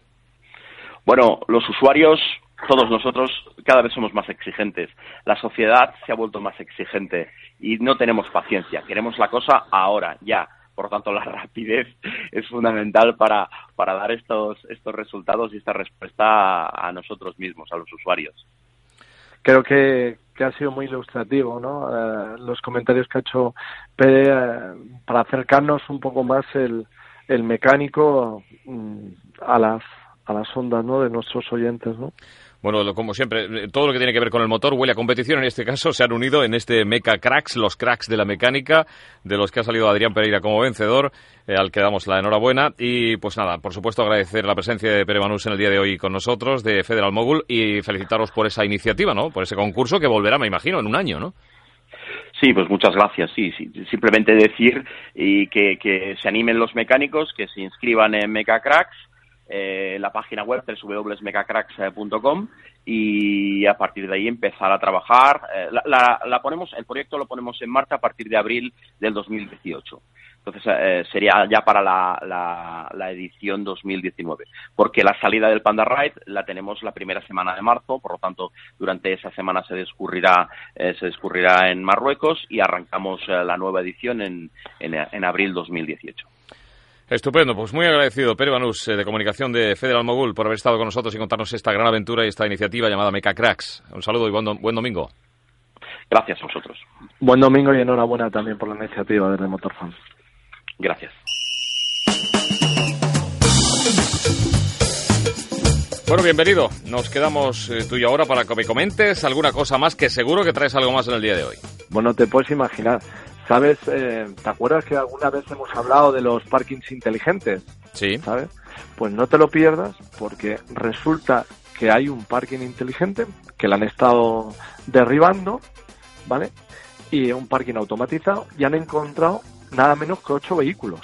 Bueno, los usuarios todos nosotros cada vez somos más exigentes. La sociedad se ha vuelto más exigente y no tenemos paciencia. Queremos la cosa ahora, ya. Por lo tanto, la [LAUGHS] rapidez es fundamental para, para dar estos, estos resultados y esta respuesta a, nosotros mismos, a los usuarios. Creo que, que ha sido muy ilustrativo, ¿no? Eh, los comentarios que ha hecho eh, para acercarnos un poco más el, el mecánico mm, a las a las ondas, ¿no? De nuestros oyentes, ¿no? Bueno, como siempre, todo lo que tiene que ver con el motor huele a competición. En este caso se han unido en este Meca Cracks, los cracks de la mecánica, de los que ha salido Adrián Pereira como vencedor, eh, al que damos la enhorabuena. Y pues nada, por supuesto agradecer la presencia de Pere Manús en el día de hoy con nosotros, de Federal Mogul, y felicitaros por esa iniciativa, ¿no? Por ese concurso que volverá, me imagino, en un año, ¿no? Sí, pues muchas gracias. Sí, sí. simplemente decir y que, que se animen los mecánicos, que se inscriban en Meca Cracks eh, la página web www.mecacracks.com y a partir de ahí empezar a trabajar. Eh, la, ponemos, el proyecto lo ponemos en marcha a partir de abril del 2018. Entonces eh, sería ya para la, la, edición 2019, porque la salida del Panda Ride la tenemos la primera semana de marzo, por lo tanto durante esa semana se discurrirá se discurrirá en Marruecos y arrancamos la nueva edición en, en, en abril 2018. Estupendo, pues muy agradecido, Pere Banús, eh, de comunicación de Federal Mogul, por haber estado con nosotros y contarnos esta gran aventura y esta iniciativa llamada Meca Cracks. Un saludo y buen, domingo. Gracias a vosotros. Buen domingo y enhorabuena también por la iniciativa de Motorfan. Gracias. Bueno, bienvenido. Nos quedamos eh, tú y ahora para que me comentes alguna cosa más que seguro que traes algo más en el día de hoy. Bueno, te puedes imaginar. ¿Sabes? Eh, ¿Te acuerdas que alguna vez hemos hablado de los parkings inteligentes? Sí. ¿Sabes? Pues no te lo pierdas porque resulta que hay un parking inteligente que lo han estado derribando, ¿vale? Y un parking automatizado y han encontrado nada menos que ocho vehículos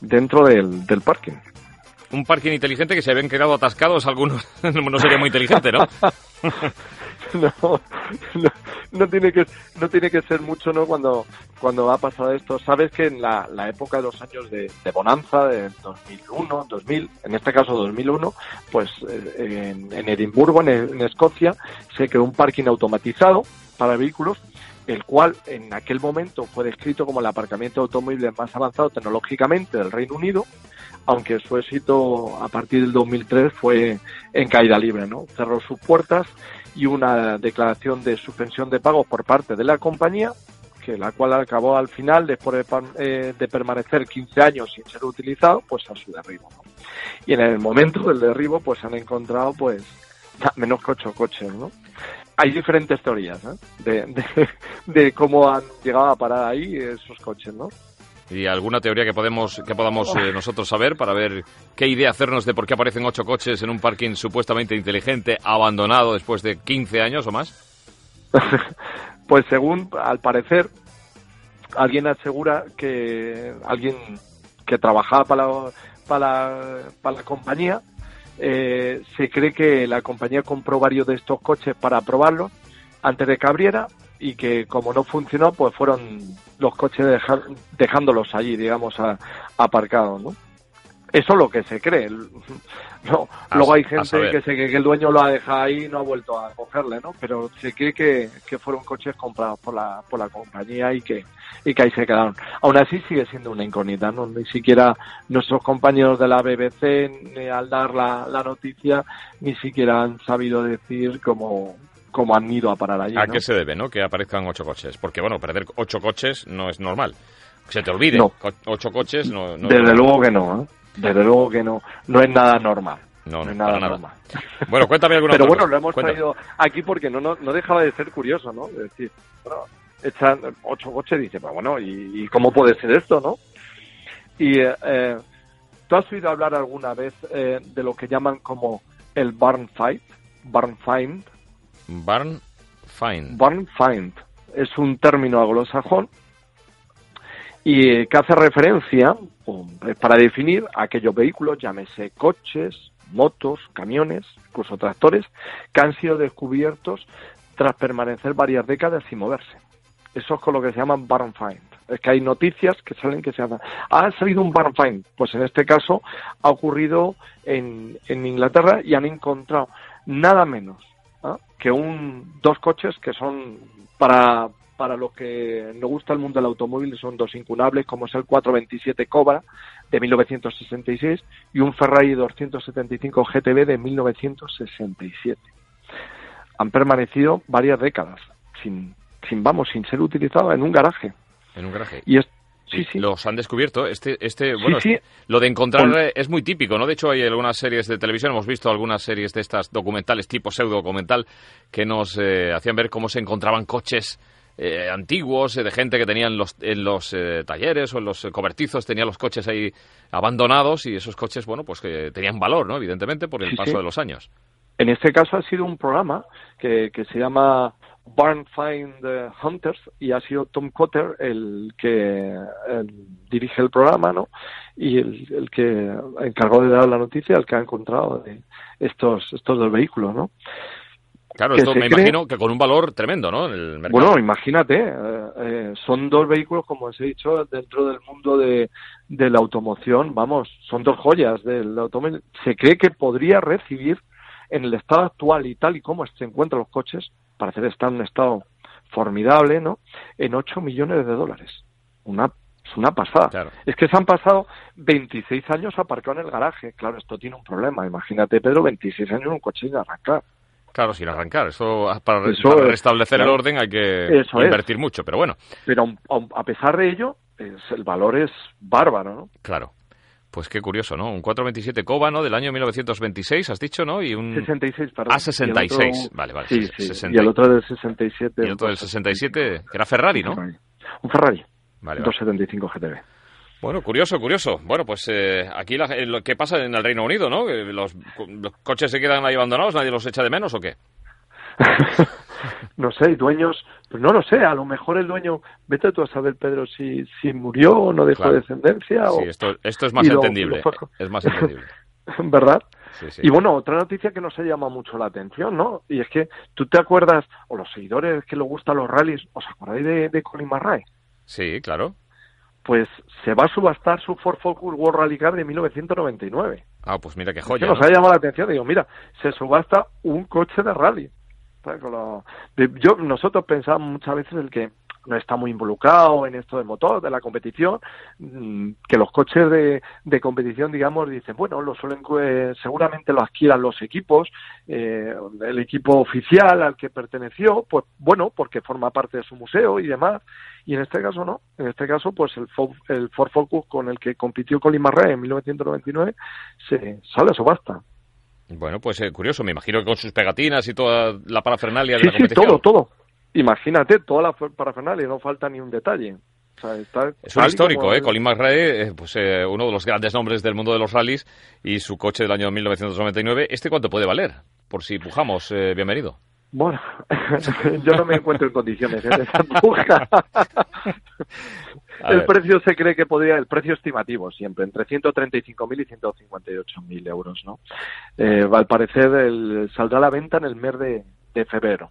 dentro del, del parking. Un parking inteligente que se habían quedado atascados algunos. [LAUGHS] no sería muy inteligente, ¿no? [LAUGHS] [LAUGHS] no, no, tiene que no tiene que ser mucho no cuando cuando ha pasado esto sabes que en la, época de los años de, bonanza de 2001 2000 en este caso 2001 pues eh, en, Edimburgo en, Escocia se creó un parking automatizado para vehículos el cual en aquel momento fue descrito como el aparcamiento de automóviles más avanzado tecnológicamente del Reino Unido aunque su éxito a partir del 2003 fue en caída libre, ¿no? Cerró sus puertas y una declaración de suspensión de pagos por parte de la compañía, que la cual acabó al final, después de, eh, permanecer 15 años sin ser utilizado, pues a su derribo. Y en el momento del derribo, pues han encontrado, pues, menos que ocho coches, ¿no? Hay diferentes teorías ¿eh? de, de, de, cómo han llegado a parar ahí esos coches, ¿no? Y alguna teoría que podemos que podamos eh, nosotros saber para ver qué idea hacernos de por qué aparecen ocho coches en un parking supuestamente inteligente abandonado después de 15 años o más? [LAUGHS] pues según al parecer alguien asegura que alguien que trabajaba para la, para, para la compañía eh, se cree que la compañía compró varios de estos coches para probarlos antes de que abriera y que como no funcionó, pues fueron los coches dejándolos allí, digamos, aparcados, ¿no? Eso es lo que se cree. [LAUGHS] No, luego hay gente que se cree que el dueño lo ha dejado ahí y no ha vuelto a cogerle, ¿no? Pero se cree que, que fueron coches comprados por la, por la compañía y que, y que ahí se quedaron. Aún así sigue siendo una incógnita, ¿no? Ni siquiera nuestros compañeros de la BBC, al dar la, la noticia, ni siquiera han sabido decir cómo, cómo han ido a parar allí. ¿A qué se debe, no? Que aparezcan ocho coches. Porque, bueno, perder ocho coches no es normal. Se te olvide. Ocho coches no, Desde luego que no, ¿eh? Desde luego que no. No es nada normal. No, es nada, normal. [LAUGHS] Bueno, cuéntame alguna Pero bueno, lo hemos traído aquí porque no, no, dejaba de ser curioso, ¿no? Es decir, bueno, echan ocho coches y dice, pues bueno, ¿y, cómo puede ser esto, no? Y eh, eh, ¿tú has oído hablar alguna vez eh, de lo que llaman como el barn fight? Barn find, Barn Find. Barn Find es un término anglosajón y que hace referencia para definir aquellos vehículos, llámese coches, motos, camiones, incluso tractores, que han sido descubiertos tras permanecer varias décadas sin moverse. Eso es con lo que se llama barn find. Es que hay noticias que salen que se hacen. Ha salido un barn find. Pues en este caso ha ocurrido en, en Inglaterra y han encontrado nada menos que un, dos coches que son para, para los que nos gusta el mundo del automóvil son dos incunables, como es el 427 Cobra de 1966 y un Ferrari 275 GTB de 1967. Han permanecido varias décadas sin, sin vamos, sin ser utilizados en un garaje. En un garaje. Y es, Sí, sí. Los han descubierto. Este, este, bueno, sí. lo de encontrar eh, es muy típico, ¿no? De hecho, hay algunas series de televisión, hemos visto algunas series de estas documentales, tipo pseudo documental, que nos eh, hacían ver cómo se encontraban coches eh, antiguos de gente que tenían los, en los talleres o en los cobertizos, tenían los coches ahí abandonados y esos coches, bueno, pues que tenían valor, ¿no? Evidentemente, por el Sí, paso sí. de los años. En este caso ha sido un programa que, que se llama Barn Find Hunters y ha sido Tom Cotter el que dirige el programa, ¿no? Y el, el que encargó de dar la noticia, el que ha encontrado de estos estos dos vehículos, ¿no? Claro, esto me cree- imagino que con un valor tremendo, ¿no? El mercado. Bueno, imagínate, eh, eh, son dos vehículos, como os he dicho, dentro del mundo de, de la automoción, vamos, son dos joyas del automóvil. Se cree que podría recibir, en el estado actual y tal y como se encuentran los coches, parece que está en un estado formidable, ¿no? En 8 millones de dólares. Una, es una pasada. Es que se han pasado 26 años aparcados en el garaje. Claro, esto tiene un problema. Imagínate, Pedro, 26 años en un coche sin arrancar. Claro, sin arrancar. Eso, para, Eso para es, restablecer el orden hay que es. invertir mucho, pero bueno, Pero a pesar de ello, es- el valor es bárbaro, ¿no? claro. Pues qué curioso, ¿no? Un 427 Cova, ¿no? Del año 1926, has dicho, ¿no? Y un... 66, perdón. Ah, 66. Y el otro- Vale, vale. Sí, sí. 60. Y el otro del 67. Y el otro del 67, que era Ferrari, ¿no? Un Ferrari. Vale, vale. 275 GTB. Bueno, curioso, curioso. Bueno, pues eh, aquí la- eh, lo que pasa en el Reino Unido, ¿no? Los, los coches se quedan ahí abandonados, nadie los echa de menos o qué? [LAUGHS] No sé, y dueños, pues no lo sé, a lo mejor el dueño, vete tú a saber, Pedro, si, si murió o no dejó Claro. descendencia. o- Sí, esto, esto es más lo- entendible. lo Es más entendible. [LAUGHS] ¿Verdad? Sí, sí. Y bueno, otra noticia que nos ha llamado mucho la atención, ¿no? Y es que tú te acuerdas, o los seguidores que les gustan los rallies, ¿os acordáis de, de Colin McRae? Sí, claro. Pues se va a subastar su Ford Focus World Rally Car de 1999. Ah, pues mira qué que joya. nos ¿no? ha llamado la atención. Digo, mira, se subasta un coche de rally. Yo, nosotros pensábamos muchas veces el que no está muy involucrado en esto del motor, de la competición, mm, que los coches de, de competición, digamos, dicen, bueno, lo suelen, eh, seguramente lo adquieran los equipos, eh, el equipo oficial al que perteneció, pues bueno, porque forma parte de su museo y demás. Y en este caso no, en este caso, pues el, Fo- el Ford Focus con el que compitió Colin McRae en 1999 se sale a subasta. Bueno, pues eh, curioso. Me imagino que con sus pegatinas y toda la parafernalia de Sí, la sí, todo, todo. Imagínate, toda la parafernalia, no falta ni un detalle. O sea, está Es un histórico, ¿eh? Colin McRae, eh, pues eh, uno de los grandes nombres del mundo de los rallies y su coche del año 1999. ¿Este cuánto puede valer? Por si pujamos, eh, bienvenido. Bueno, [LAUGHS] yo no me encuentro en condiciones ¿eh? de esa puja. [LAUGHS] A el ver. precio se cree que podría, el precio estimativo siempre, entre 135.000 y 158.000 euros, ¿no? Eh, al parecer el- saldrá a la venta en el mes de, de febrero,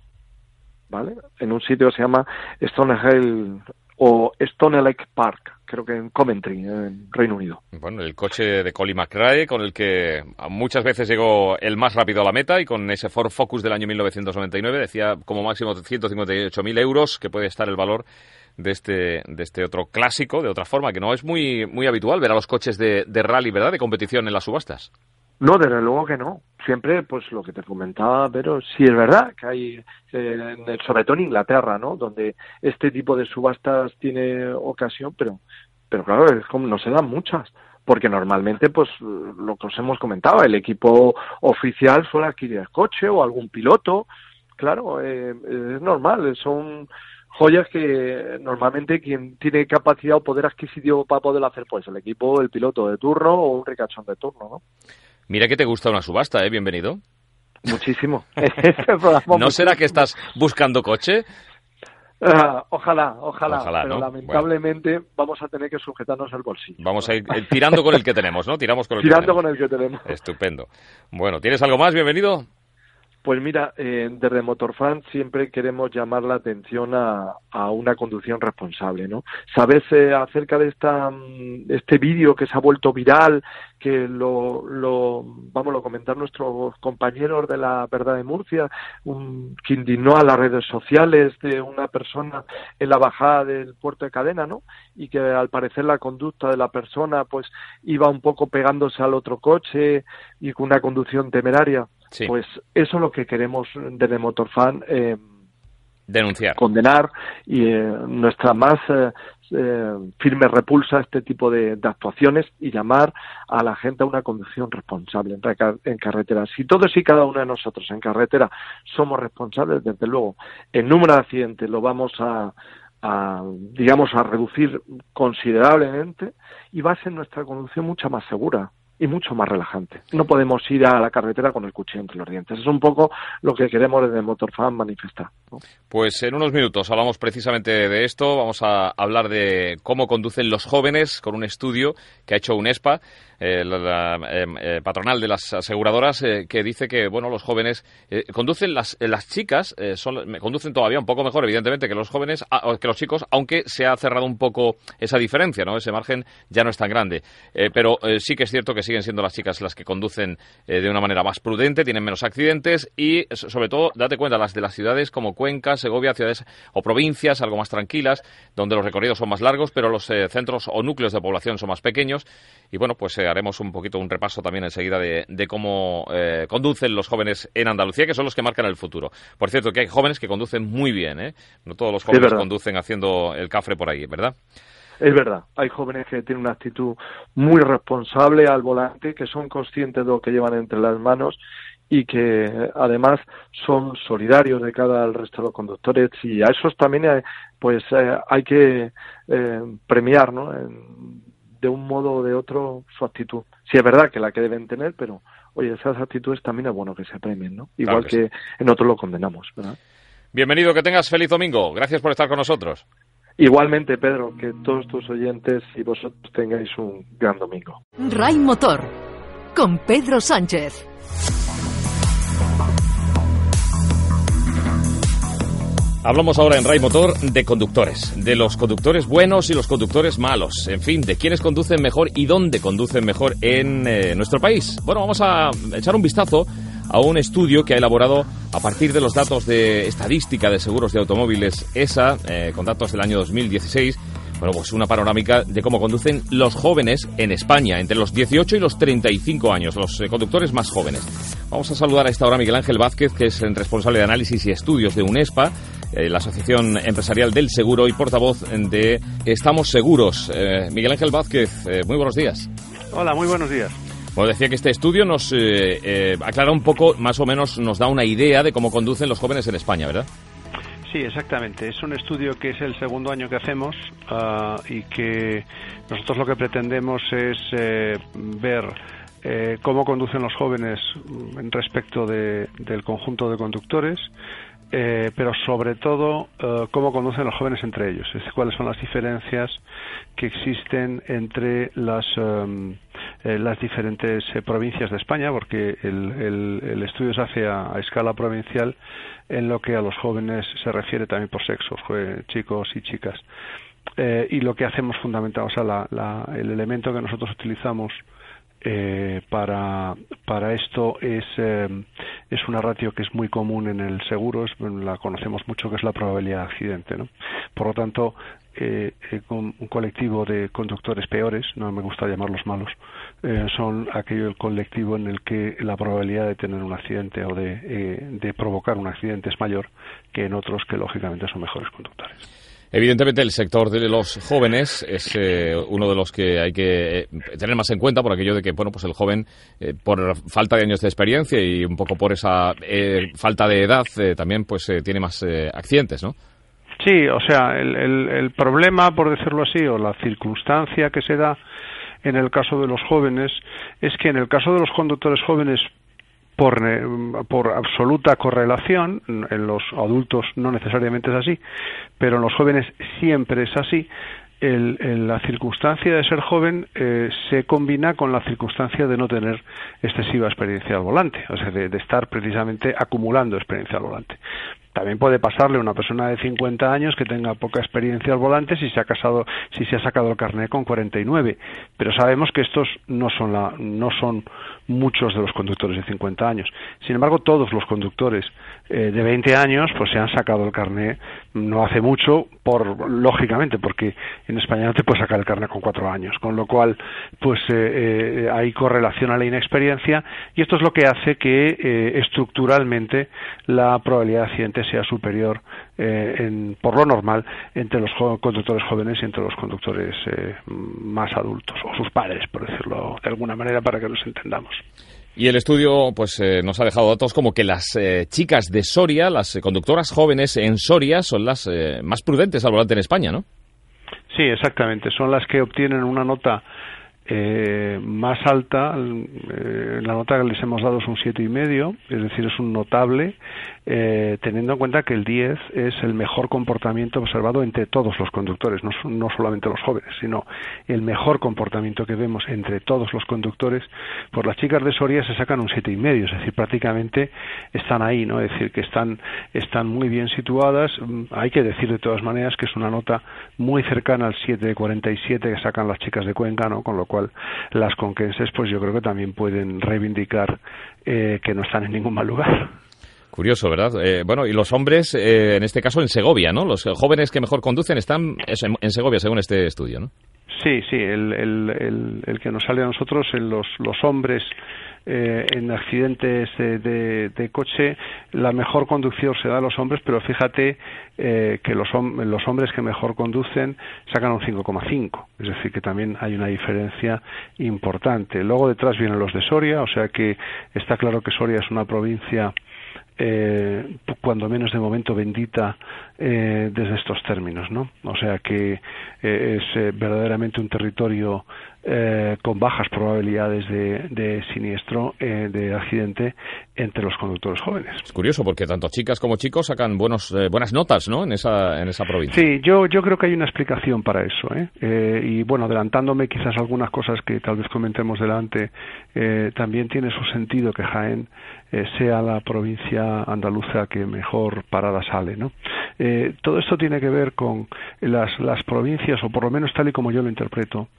¿vale? En un sitio que se llama Stonehill o Stone Lake Park, creo que en Coventry, en Reino Unido. Bueno, el coche de Colin McRae, con el que muchas veces llegó el más rápido a la meta y con ese Ford Focus del año 1999 decía como máximo 158.000 euros, que puede estar el valor de este, de este otro clásico, de otra forma, que no es muy, muy habitual ver a los coches de, rally, ¿verdad?, de competición en las subastas. No, desde luego que no. Siempre, pues lo que te comentaba, pero sí es verdad que hay, eh, sobre todo en Inglaterra, ¿no? Donde este tipo de subastas tiene ocasión, pero, pero claro, es como no se dan muchas. Porque normalmente, pues lo que os hemos comentado, el equipo oficial suele adquirir el coche o algún piloto. Claro, eh, es normal, son joyas que normalmente quien tiene capacidad o poder adquisitivo para poder hacer, pues el equipo, el piloto de turno o un ricachón de turno, ¿no? Mira que te gusta una subasta, ¿eh? Bienvenido. Muchísimo. [LAUGHS] Este ¿No será que estás buscando coche? Ah, ojalá, ojalá, Ojalá, pero ¿no? lamentablemente vamos a tener que sujetarnos el bolsillo. Vamos a ir eh, tirando con el que tenemos, ¿no? Tiramos con el que Tirando tenemos. con el que tenemos. Estupendo. Bueno, ¿tienes algo más? Bienvenido. Pues mira, eh, desde Motorfan siempre queremos llamar la atención a, una conducción responsable, ¿no? Sabes eh, acerca de esta mm, este vídeo que se ha vuelto viral, que lo, lo vamos lo comentar nuestros compañeros de la Verdad de Murcia, un, que indignó a las redes sociales de una persona en la bajada del puerto de Cadena, ¿no? Y que al parecer la conducta de la persona, pues iba un poco pegándose al otro coche y con una conducción temeraria. Pues eso es lo que queremos desde Motorfan. Eh, denunciar condenar y eh, nuestra más eh, firme repulsa a este tipo de, actuaciones y llamar a la gente a una conducción responsable en, en, carretera. Si todos y cada uno de nosotros en carretera somos responsables, desde luego, el número de accidentes lo vamos a, a digamos a reducir considerablemente y va a ser nuestra conducción mucho más segura y mucho más relajante. No podemos ir a la carretera con el cuchillo entre los dientes. Es un poco lo que queremos desde Motorfan manifestar. Pues en unos minutos hablamos precisamente de esto. Vamos a hablar de cómo conducen los jóvenes con un estudio que ha hecho UNESPA eh, em, eh, patronal de las aseguradoras eh, que dice que bueno los jóvenes conducen las las chicas son, conducen todavía un poco mejor evidentemente que los jóvenes que los chicos aunque se ha cerrado un poco esa diferencia no ese margen ya no es tan grande. Pero sí que es cierto que siguen siendo las chicas las que conducen de una manera más prudente tienen menos accidentes y sobre todo date cuenta las de las ciudades como Cuenca Segovia ciudades o provincias algo más tranquilas donde los recorridos son más largos pero los centros o núcleos de población son más pequeños. Y bueno pues haremos un poquito un repaso también enseguida de, cómo eh, conducen los jóvenes en Andalucía, que son los que marcan el futuro. Por cierto, que hay jóvenes que conducen muy bien, ¿eh? No todos los jóvenes conducen haciendo el cafre por ahí, ¿verdad? Es verdad, hay jóvenes que tienen una actitud muy responsable al volante, que son conscientes de lo que llevan entre las manos y que además son solidarios de cada al resto de los conductores y a esos también hay, pues eh, hay que premiar, ¿no? De un modo o de otro su actitud. Sí es verdad que la que deben tener, pero oye, esas actitudes también es bueno que se premien, ¿no? Igual que, en otros lo condenamos, ¿verdad? Bienvenido, que tengas feliz domingo. Gracias por estar con nosotros. Igualmente, Pedro, que todos tus oyentes y vosotros tengáis un gran domingo. Ray Motor, con Pedro Sánchez. Hablamos ahora en Ray Motor de conductores, de los conductores buenos y los conductores malos, en fin, de quiénes conducen mejor y dónde conducen mejor en eh, nuestro país. Bueno, vamos a echar un vistazo a un estudio que ha elaborado a partir de los datos de estadística de seguros de automóviles ESA, eh, con datos del año 2016. Bueno, pues una panorámica de cómo conducen los jóvenes en España, entre los 18 y los 35 años, los eh, conductores más jóvenes. Vamos a saludar a esta hora a Miguel Ángel Vázquez, que es el responsable de análisis y estudios de UNESPA, eh, la Asociación Empresarial del Seguro y portavoz de Estamos Seguros. Eh, Miguel Ángel Vázquez, eh, muy buenos días. Hola, muy buenos días. Bueno, decía que este estudio nos aclara un poco, más o menos nos da una idea de cómo conducen los jóvenes en España, ¿verdad? Sí, exactamente. Es un estudio que es el segundo año que hacemos ah, y que nosotros lo que pretendemos es ver cómo conducen los jóvenes respecto del conjunto de conductores, eh, pero sobre todo eh, cómo conducen los jóvenes entre ellos, es cuáles son las diferencias que existen entre las, eh, las diferentes provincias de España, porque el, estudio se hace a, escala provincial en lo que a los jóvenes se refiere también por sexos, chicos y chicas. y lo que hacemos fundamentalmente, o sea, el elemento que nosotros utilizamos eh, para, para esto es, eh, es una ratio que es muy común en el seguro, la conocemos mucho, que es la probabilidad de accidente. ¿no? Por lo tanto, eh, un colectivo de conductores peores, no me gusta llamarlos malos, son aquello colectivo en el que la probabilidad de tener un accidente o de, de provocar un accidente es mayor que en otros que lógicamente son mejores conductores. Evidentemente, el sector de los jóvenes es eh, uno de los que hay que eh, tener más en cuenta por aquello de que, bueno, pues el joven, eh, por falta de años de experiencia y un poco por esa falta de edad, también pues tiene más accidentes, ¿no? Sí, o sea, el, el problema, por decirlo así, o la circunstancia que se da en el caso de los jóvenes es que en el caso de los conductores jóvenes por, eh, por absoluta correlación, en los adultos no necesariamente es así, pero en los jóvenes siempre es así, la circunstancia de ser joven eh, se combina con la circunstancia de no tener excesiva experiencia al volante, o sea, de, de estar precisamente acumulando experiencia al volante. También puede pasarle a una persona de 50 años que tenga poca experiencia al volante si se ha casado, si se ha sacado el carnet con 49. Pero sabemos que estos no son la, no son muchos de los conductores de 50 años. Sin embargo, todos los conductores eh, de 20 años pues se han sacado el carnet no hace mucho, por lógicamente, porque en España no te puedes sacar el carnet con cuatro años, con lo cual pues eh, eh, hay correlación a la inexperiencia y esto es lo que hace que estructuralmente la probabilidad de sea superior en, por lo normal entre los conductores jóvenes y entre los conductores más adultos o sus padres, por decirlo de alguna manera, para que nos entendamos. Y el estudio pues eh, nos ha dejado datos como que las eh, chicas de Soria, las conductoras jóvenes en Soria, son las eh, más prudentes al volante en España, ¿no? Sí, exactamente. Son las que obtienen una nota eh, más alta, eh, la nota que les hemos dado es un siete y medio, es decir, es un notable, eh, teniendo en cuenta que el 10 es el mejor comportamiento observado entre todos los conductores, no, no solamente los jóvenes, sino el mejor comportamiento que vemos entre todos los conductores. Por las chicas de Soria se sacan un siete y medio, es decir, prácticamente están ahí, no, es decir, que están están muy bien situadas. Mm, hay que decir de todas maneras que es una nota muy cercana al 7,47 que sacan las chicas de Cuenca, ¿no? Con lo cual las conquenses pues yo creo que también pueden reivindicar eh, que no están en ningún mal lugar. Curioso, ¿verdad? Eh, bueno, y los hombres, eh, en este caso en Segovia, ¿no? Los jóvenes que mejor conducen están en Segovia, según este estudio, ¿no? Sí, sí, el, el, que nos sale a nosotros, en los, los hombres eh, en accidentes de, coche la mejor conducción se da a los hombres, pero fíjate eh, que los hombres que mejor conducen sacan un 5,5, es decir, que también hay una diferencia importante. Luego detrás vienen los de Soria, o sea que está claro que Soria es una provincia eh, cuando menos de momento bendita eh, desde estos términos, ¿no? O sea que eh, es eh, verdaderamente un territorio eh, con bajas probabilidades de, de siniestro, eh, de accidente entre los conductores jóvenes. Es curioso porque tanto chicas como chicos sacan buenos, buenas notas, ¿no? En esa, en esa provincia. Sí, yo, yo creo que hay una explicación para eso, y bueno, adelantándome quizás algunas cosas que tal vez comentemos delante, también tiene su sentido que Jaén sea la provincia andaluza que mejor parada sale, ¿no? Eh, todo esto tiene que ver con las, las, provincias, o por lo menos tal y como yo lo interpreto,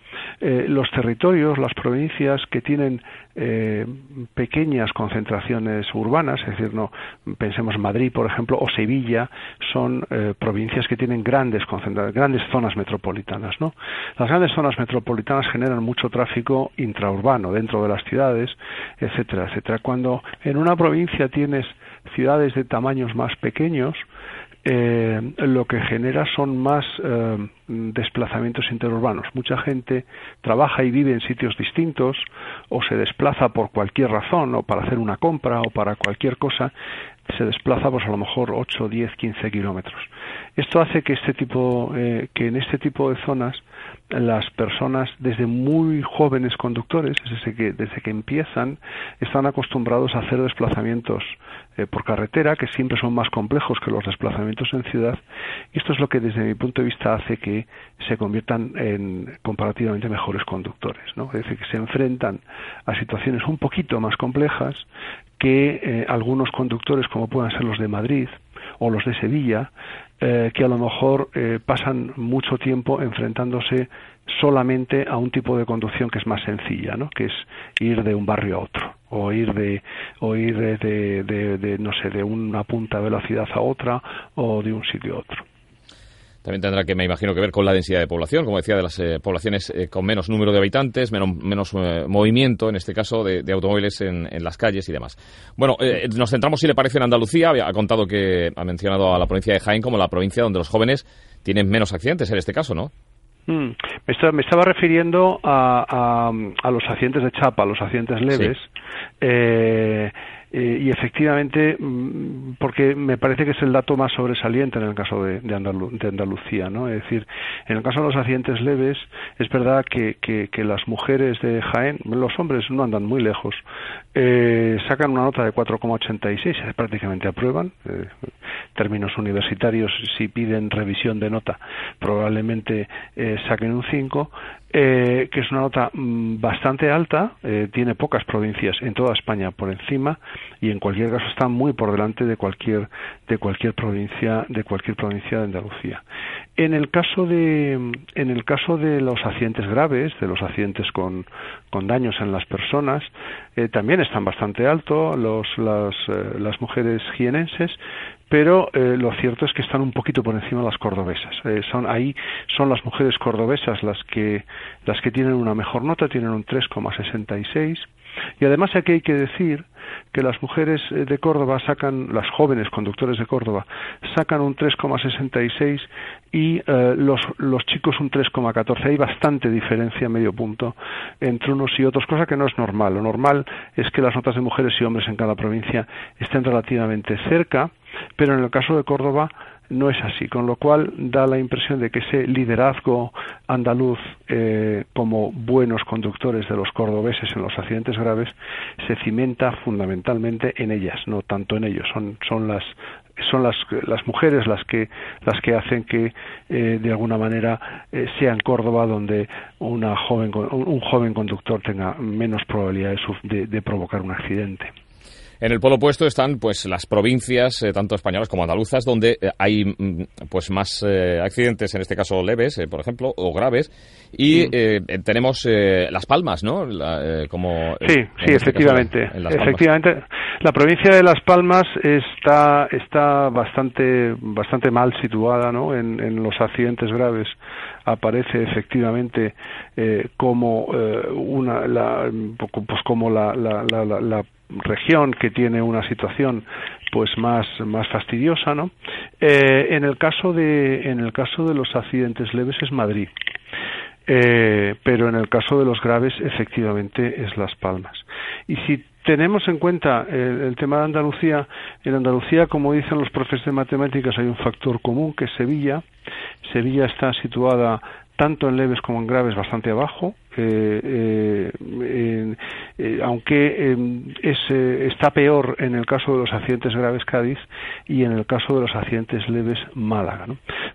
eh, los territorios, las provincias que tienen eh, pequeñas concentraciones urbanas, es decir, no pensemos Madrid, por ejemplo, o Sevilla, son eh, provincias que tienen grandes grandes zonas metropolitanas, ¿no? Las grandes zonas metropolitanas generan mucho tráfico intraurbano dentro de las ciudades, etcétera, etcétera. Cuando en una provincia tienes ciudades de tamaños más pequeños, eh, lo que genera son más eh, desplazamientos interurbanos. Mucha gente trabaja y vive en sitios distintos o se desplaza por cualquier razón o para hacer una compra o para cualquier cosa se desplaza pues a lo mejor 8, 10, 15 kilómetros. Esto hace que este tipo, eh, que en este tipo de zonas las personas desde muy jóvenes conductores, desde que, desde que empiezan, están acostumbrados a hacer desplazamientos eh, por carretera que siempre son más complejos que los desplazamientos en ciudad y esto es lo que desde mi punto de vista hace que se conviertan en comparativamente mejores conductores, ¿no? Es decir, que se enfrentan a situaciones un poquito más complejas que eh, algunos conductores como puedan ser los de Madrid o los de Sevilla eh, que a lo mejor eh, pasan mucho tiempo enfrentándose solamente a un tipo de conducción que es más sencilla, ¿no? que es ir de un barrio a otro o ir de o ir de, de no sé de una punta de velocidad a otra o de un sitio a otro. También tendrá que, me imagino, que ver con la densidad de población, como decía, de las eh, poblaciones eh, con menos número de habitantes, menos, menos eh, movimiento, en este caso, de, automóviles en, las calles y demás. Bueno, nos centramos, si le parece, en Andalucía. Ha contado que ha mencionado a la provincia de Jaén como la provincia donde los jóvenes tienen menos accidentes en este caso, ¿no? Mm. Me, estaba, refiriendo a, a, los accidentes de chapa, a los accidentes leves. Eh, y efectivamente, mm, porque me parece que es el dato más sobresaliente en el caso de, de, Andalucía, ¿no? Es decir, en el caso de los accidentes leves, es verdad que, que, las mujeres de Jaén, los hombres no andan muy lejos, eh, sacan una nota de 4,86, prácticamente aprueban. Eh, términos universitarios, si piden revisión de nota, probablemente eh, saquen un 5 eh, que es una nota mm, bastante alta, eh, tiene pocas provincias en toda España por encima y en cualquier caso está muy por delante de cualquier de cualquier provincia de cualquier provincia de Andalucía. En el caso de en el caso de los accidentes graves, de los accidentes con, con daños en las personas, eh, también están bastante altos los las, las mujeres jienenses pero eh, lo cierto es que están un poquito por encima de las cordobesas. Eh, son ahí son las mujeres cordobesas las que las que tienen una mejor nota, tienen un 3,66 y además aquí hay que decir que las mujeres eh, de Córdoba sacan, las jóvenes conductores de Córdoba, sacan un 3,66 y los, los chicos un 3,14. Hay bastante diferencia, medio punto, entre unos y otros, cosa que no es normal. Lo normal es que las notas de mujeres y hombres en cada provincia estén relativamente cerca pero en el caso de Córdoba no es así, con lo cual da la impresión de que ese liderazgo andaluz eh, como buenos conductores de los cordobeses en los accidentes graves se cimenta fundamentalmente en ellas, no tanto en ellos, son, son las son las, las mujeres las que las que hacen que eh, de alguna manera eh, sea en Córdoba donde una joven un joven conductor tenga menos probabilidades de provocar un accidente. En el polo opuesto están pues las provincias, eh, tanto españolas como andaluzas, donde eh, hay mm, pues más eh, accidentes, en este caso leves, por ejemplo, o graves, y mm. tenemos Las Palmas, ¿no? como sí, sí, este efectivamente, efectivamente. La provincia de Las Palmas está está bastante bastante mal situada, ¿no? En, en los accidentes graves aparece efectivamente como una la, pues como la, la, la, región que tiene una situación pues más más fastidiosa no eh, en el caso de en el caso de los accidentes leves es Madrid. Eh, pero en el caso de los graves efectivamente es Las Palmas. Y si tenemos en cuenta el, el, tema de Andalucía, en Andalucía, como dicen los profes de matemáticas, hay un factor común que es Sevilla. Sevilla está situada tanto en leves como en graves bastante abajo, eh, eh, eh, aunque em, es, está peor en el caso de los accidentes graves Cádiz y en el caso de los accidentes leves Málaga.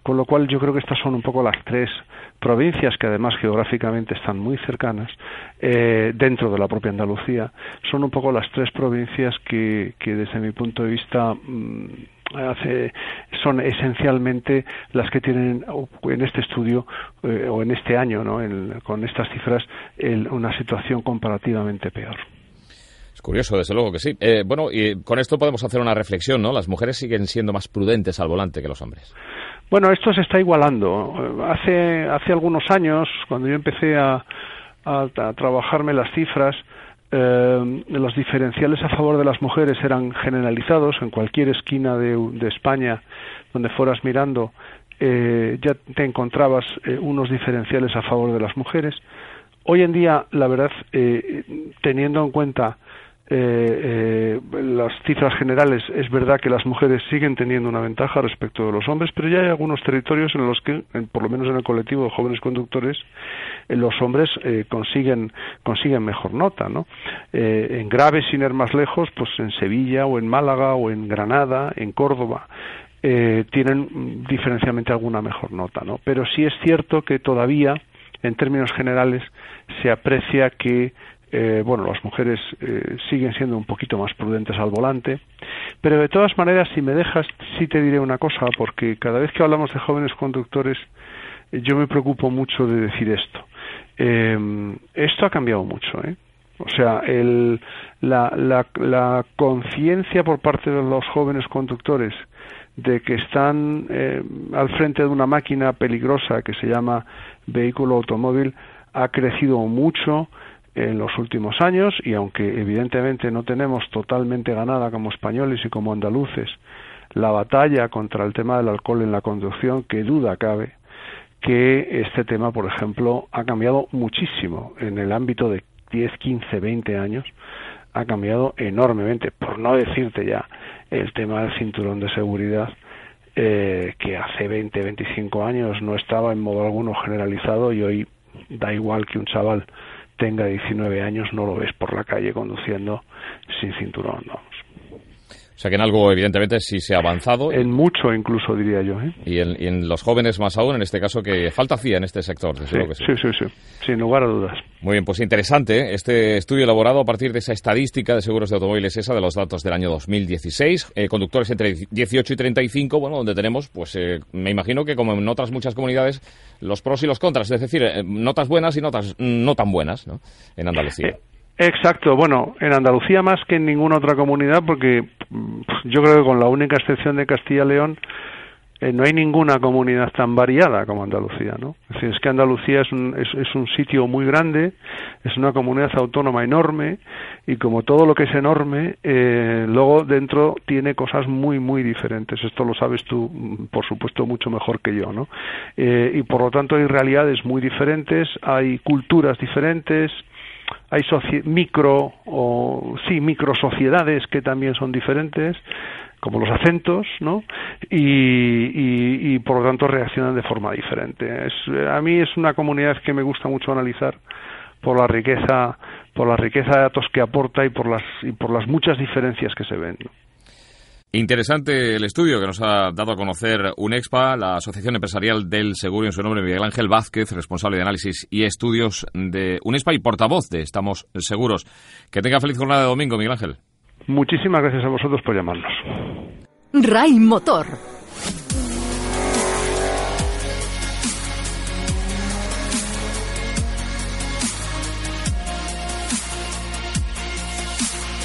Con lo cual yo creo que estas son un poco las tres provincias que además geográficamente están muy cercanas dentro de la propia Andalucía, son un poco las tres provincias que, que desde mi punto de vista mm, hace, son esencialmente las que tienen en este estudio eh, o en este año, con estas cifras, una situación comparativamente peor. Es curioso, desde luego que sí. Eh, bueno, y con esto podemos hacer una reflexión, ¿no? Las mujeres siguen siendo más prudentes al volante que los hombres. Bueno, esto se está igualando. Hace, hace algunos años, cuando yo empecé a, a, a trabajarme las cifras, eh, los diferenciales a favor de las mujeres eran generalizados en cualquier esquina de, España donde fueras mirando eh, ya te encontrabas eh, unos diferenciales a favor de las mujeres hoy en día la verdad eh, teniendo en cuenta eh, eh, las cifras generales es verdad que las mujeres siguen teniendo una ventaja respecto de los hombres, pero ya hay algunos territorios en los que, por lo menos en el colectivo de jóvenes conductores, eh, los hombres eh, consiguen consiguen mejor nota, ¿no? en graves, sin ir más lejos, pues en Sevilla o en Málaga o en Granada, en Córdoba, tienen diferencialmente alguna mejor nota, ¿no? Pero sí es cierto que todavía, en términos generales, se aprecia que eh, bueno, las mujeres eh, siguen siendo un poquito más prudentes al volante, pero de todas maneras, si me dejas, sí te diré una cosa, porque cada vez que hablamos de jóvenes conductores, eh, yo me preocupo mucho de decir esto. esto ha cambiado mucho, ¿eh? O sea, el, la, la, la conciencia por parte de los jóvenes conductores de que están al frente de una máquina peligrosa que se llama vehículo automóvil ha crecido mucho en los últimos años y aunque evidentemente no tenemos totalmente ganada como españoles y como andaluces la batalla contra el tema del alcohol en la conducción, que duda cabe que este tema, por ejemplo, ha cambiado muchísimo en el ámbito de 10, 15, 20 años. ha cambiado enormemente, por no decirte ya el tema del cinturón de seguridad, eh, que hace 20, 25 años no estaba en modo alguno generalizado y hoy da igual que un chaval tenga 19 años, no lo ves por la calle conduciendo sin cinturón. O sea que en algo, evidentemente, sí se ha avanzado. En mucho, incluso, diría yo. ¿eh? Y, en, los jóvenes más aún, en este caso, que falta hacía en este sector. sí, sí. sí, sí, sin lugar a dudas. Muy bien, pues interesante ¿eh? este estudio elaborado a partir de esa estadística de seguros de automóviles, esa de los datos del año 2016. Eh, conductores entre 18 y 35, bueno, donde tenemos, pues eh, me imagino que como en otras muchas comunidades, los pros y los contras, es decir, notas buenas y notas no tan buenas ¿no? en Andalucía. Exacto, bueno, en Andalucía más que en ninguna otra comunidad, porque yo creo que con la única excepción de Castilla-León, eh, no hay ninguna comunidad tan variada como Andalucía, ¿no? Es decir, es que Andalucía es un, es, un sitio muy grande, es una comunidad autónoma enorme y como todo lo que es enorme, eh, luego dentro tiene cosas muy, muy diferentes. Esto lo sabes tú, mm, por supuesto, mucho mejor que yo, ¿no? Eh, y por lo tanto hay realidades muy diferentes, hay culturas diferentes, hay micro o sí micro sociedades que también son diferentes como los acentos, ¿no? Y, y, por lo tanto reaccionan de forma diferente. Es, a mí es una comunidad que me gusta mucho analizar por la riqueza, por la riqueza de datos que aporta y por las y por las muchas diferencias que se ven. Interesante el estudio que nos ha dado a conocer UNEXPA, la Asociación Empresarial del Seguro en su nombre, Miguel Ángel Vázquez, responsable de análisis y estudios de UNEXPA y portavoz de Estamos Seguros. Que tenga feliz jornada de domingo, Miguel Ángel. Muchísimas gracias a vosotros por llamarnos. RAI Motor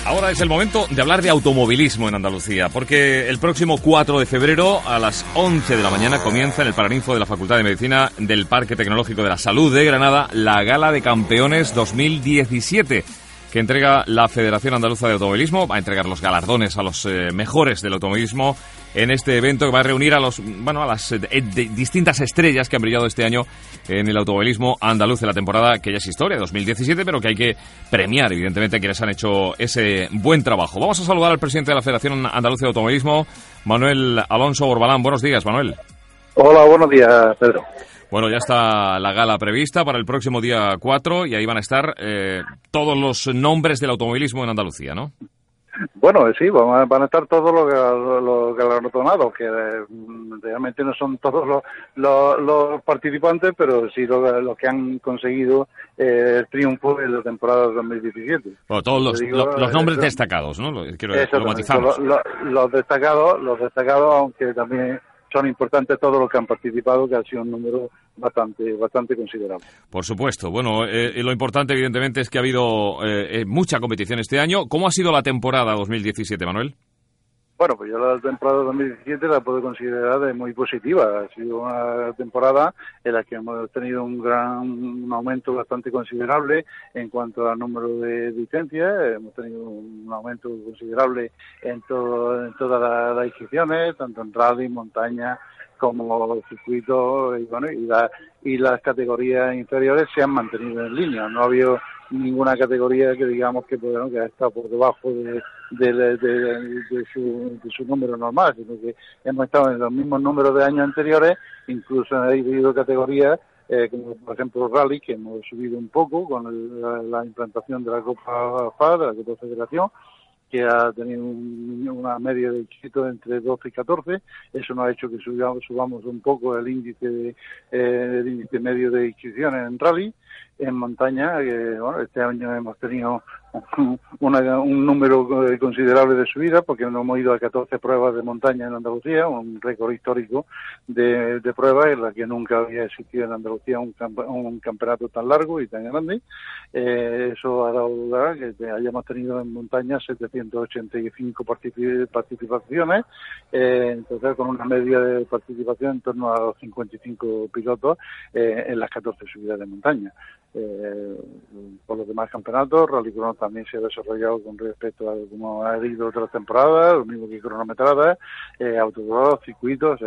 Ahora es el momento de hablar de automovilismo en Andalucía, porque el próximo 4 de febrero a las 11 de la mañana comienza en el Paraninfo de la Facultad de Medicina del Parque Tecnológico de la Salud de Granada la Gala de Campeones 2017 que entrega la Federación Andaluza de Automovilismo. Va a entregar los galardones a los eh, mejores del automovilismo en este evento que va a reunir a los bueno a las eh, distintas estrellas que han brillado este año en el automovilismo andaluz de la temporada que ya es historia 2017 pero que hay que premiar evidentemente a quienes han hecho ese buen trabajo vamos a saludar al presidente de la Federación Andaluza de Automovilismo Manuel Alonso Borbalán buenos días Manuel Hola, buenos días, Pedro. Bueno, ya está la gala prevista para el próximo día 4 y ahí van a estar eh, todos los nombres del automovilismo en Andalucía, ¿no? Bueno, sí, van a estar todos los, los galardonados, que eh, realmente no son todos los, participantes, pero sí los, que han conseguido eh, el triunfo en la temporada 2017. Bueno, todos los, nombres destacados, ¿no? Quiero Los, los destacados, los destacados, aunque también son importantes todos los que han participado, que ha sido un número bastante bastante considerable. Por supuesto. Bueno, eh, lo importante, evidentemente, es que ha habido eh, eh, mucha competición este año. ¿Cómo ha sido la temporada 2017, Manuel? Bueno, pues yo la temporada 2017 la puedo considerar de muy positiva. Ha sido una temporada en la que hemos tenido un gran un aumento bastante considerable en cuanto al número de licencias. Hemos tenido un aumento considerable en, todo, en todas las inscripciones, tanto en rally, montaña, como circuitos y, bueno, y, y las categorías inferiores se han mantenido en línea. No ha habido ninguna categoría que digamos que, bueno, que por debajo de, de, su, número normal, sino que hemos estado en los mismos números de años anteriores, incluso ha habido categorías eh, como por ejemplo Rally, que hemos subido un poco con la, implantación de la Copa FA, de la Copa Federación, que ha tenido una media de éxito entre 12 y 14. Eso nos ha hecho que subamos, subamos un poco el índice, de, eh, el índice medio de inscripciones en rally en montaña. que bueno, este año hemos tenido [LAUGHS] un número considerable de subidas porque nos hemos ido a 14 pruebas de montaña en Andalucía, un récord histórico de, pruebas en la que nunca había existido en Andalucía un, un campeonato tan largo y tan grande. Eh, eso ha dado lugar a que hayamos tenido en montaña 785 participaciones, eh, entonces con una media de participación en torno a los 55 pilotos eh, en las 14 subidas de montaña. Por los demás campeonatos, Rally Cross también se ha desarrollado con respecto a como ha ido otras temporadas, lo mismo que cronometradas, eh, autocross, circuitos,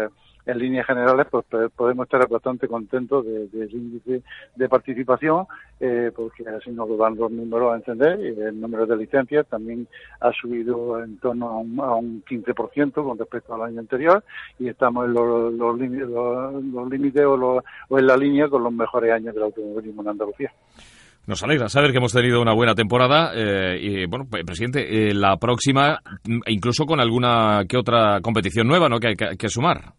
en líneas generales, pues podemos estar bastante contentos del índice de participación, eh, porque así nos lo dan los números a entender, y el número de licencias también ha subido en torno a un, a un 15% con respecto al año anterior, y estamos en los, los, límites, o, o en la línea con los mejores años del automovilismo en Andalucía. Nos alegra saber que hemos tenido una buena temporada eh, y, bueno, presidente, eh, la próxima, incluso con alguna que otra competición nueva, ¿no?, que hay que, sumar.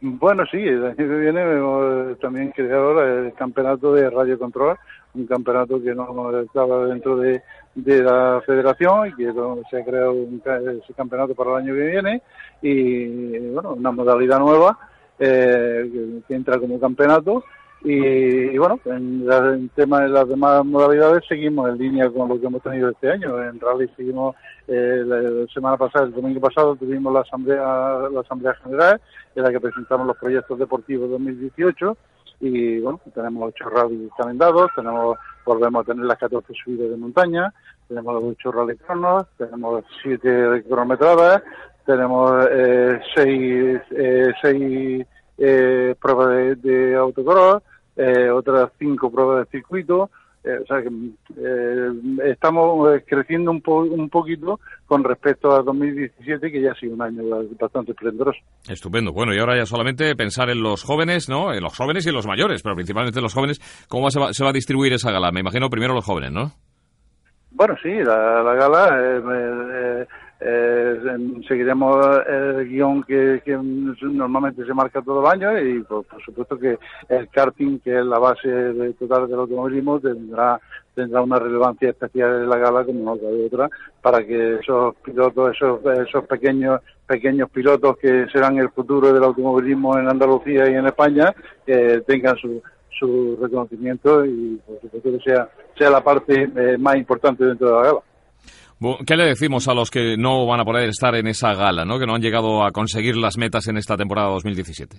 Bueno, sí, el año que viene hemos también creado el campeonato de radio control, un campeonato que no estaba dentro de, la federación y que se ha creado un, ese campeonato para el año que viene y, bueno, una modalidad nueva eh, que entra como campeonato y, bueno, en, tema de las demás modalidades seguimos en línea con lo que hemos tenido este año. En rally seguimos, eh, la, semana pasada, el domingo pasado, tuvimos la asamblea, la asamblea general en la que presentamos los proyectos deportivos 2018 y bueno, tenemos ocho rally calendados, tenemos, volvemos a tener las 14 subidas de montaña, tenemos los ocho rally cronos, tenemos siete cronometradas, tenemos eh, seis, eh, seis eh, pruebas de, de autocross, eh, otras cinco pruebas de circuito. Eh, o sea que eh, estamos creciendo un, un poquito con respecto a 2017, que ya ha sido un año bastante esplendoroso. Estupendo. Bueno, y ahora ya solamente pensar en los jóvenes, ¿no? En los jóvenes y en los mayores, pero principalmente en los jóvenes. ¿Cómo se va, se va a distribuir esa gala? Me imagino primero los jóvenes, ¿no? Bueno, sí, la, la gala eh, seguiremos el guion que, normalmente se marca todo el año y por, supuesto que el karting, que es la base total del automovilismo, tendrá tendrá una relevancia especial en la gala como no cabe otra para que esos pilotos, esos, esos pequeños pequeños pilotos que serán el futuro del automovilismo en Andalucía y en España eh, tengan su, su reconocimiento y por supuesto que sea, sea la parte eh, más importante dentro de la gala. ¿Qué le decimos a los que no van a poder estar en esa gala, ¿no? que no han llegado a conseguir las metas en esta temporada 2017?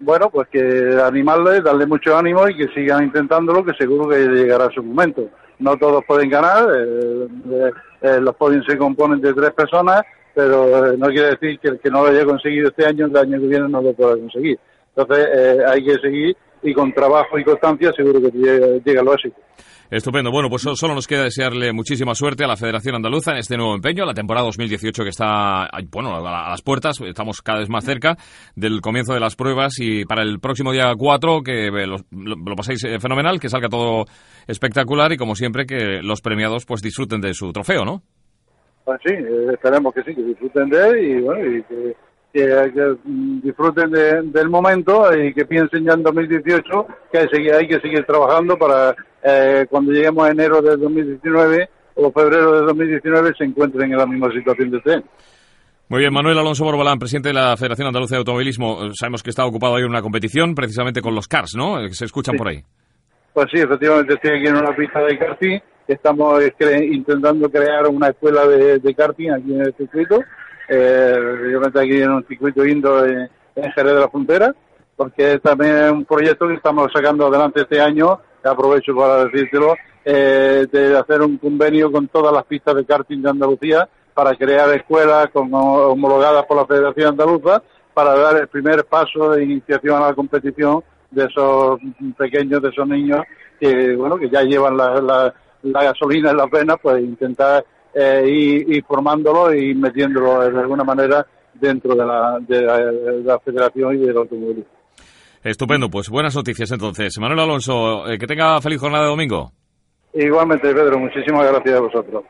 Bueno, pues que animarles, darle mucho ánimo y que sigan intentándolo, que seguro que llegará su momento. No todos pueden ganar, eh, eh, eh, los podios se componen de tres personas, pero no quiere decir que el que no lo haya conseguido este año, el año que viene no lo pueda conseguir. Entonces hay que seguir y con trabajo y constancia seguro que llega, llega lo éxito. Estupendo. Bueno, pues solo nos queda desearle muchísima suerte a la Federación Andaluza en este nuevo empeño, la temporada 2018 que está, bueno, a las puertas, estamos cada vez más cerca del comienzo de las pruebas y para el próximo día 4 que lo, lo, paséis eh, fenomenal, que salga todo espectacular y como siempre que los premiados pues disfruten de su trofeo, ¿no? Pues sí, eh, esperemos que sí, que disfruten de él y bueno, y que que, disfruten del momento y que piensen ya en 2018 que hay, hay que seguir trabajando para eh, cuando lleguemos a enero de 2019 o febrero de 2019 se encuentren en la misma situación de este Muy bien, Manuel Alonso Borbalán, presidente de la Federación Andaluza de Automovilismo. Sabemos que está ocupado ahí en una competición precisamente con los CARS, ¿no? Que se escuchan por ahí. Pues sí, efectivamente estoy aquí en una pista de karting. Estamos intentando crear una escuela de, de karting aquí en el circuito eh, yo me estoy aquí en un circuito indoor en, Jerez de la Frontera, porque es también un proyecto que estamos sacando adelante este año, aprovecho para decírtelo, eh, de hacer un convenio con todas las pistas de karting de Andalucía para crear escuelas homologadas por la Federación Andaluza para dar el primer paso de iniciación a la competición de esos pequeños, de esos niños que, bueno, que ya llevan la, la, la gasolina en las venas, pues intentar eh, y, formándolo y metiéndolo de alguna manera dentro de la, de la, federación y del automovilismo. Estupendo, pues buenas noticias entonces. Manuel Alonso, eh, que tenga feliz jornada de domingo. Igualmente, Pedro, muchísimas gracias a vosotros.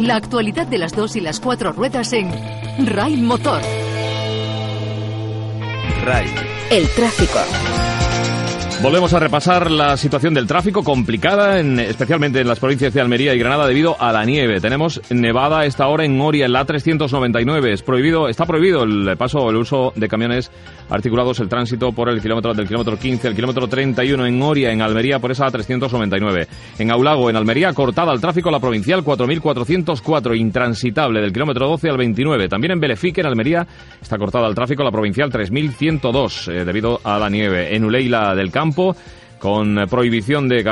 La actualidad de las dos y las cuatro ruedas en RAI Motor. RAI. El tráfico. Volvemos a repasar la situación del tráfico complicada, en, especialmente en las provincias de Almería y Granada debido a la nieve. Tenemos nevada esta hora en Oria, en la 399. Es prohibido, está prohibido el paso el uso de camiones articulados, el tránsito por el kilómetro del kilómetro 15, el kilómetro 31 en Oria, en Almería, por esa 399. En Aulago, en Almería, cortada al tráfico la provincial 4404, intransitable del kilómetro 12 al 29. También en Belefique, en Almería, está cortada al tráfico la provincial 3102 eh, debido a la nieve. En Uleila del Campo, con prohibición de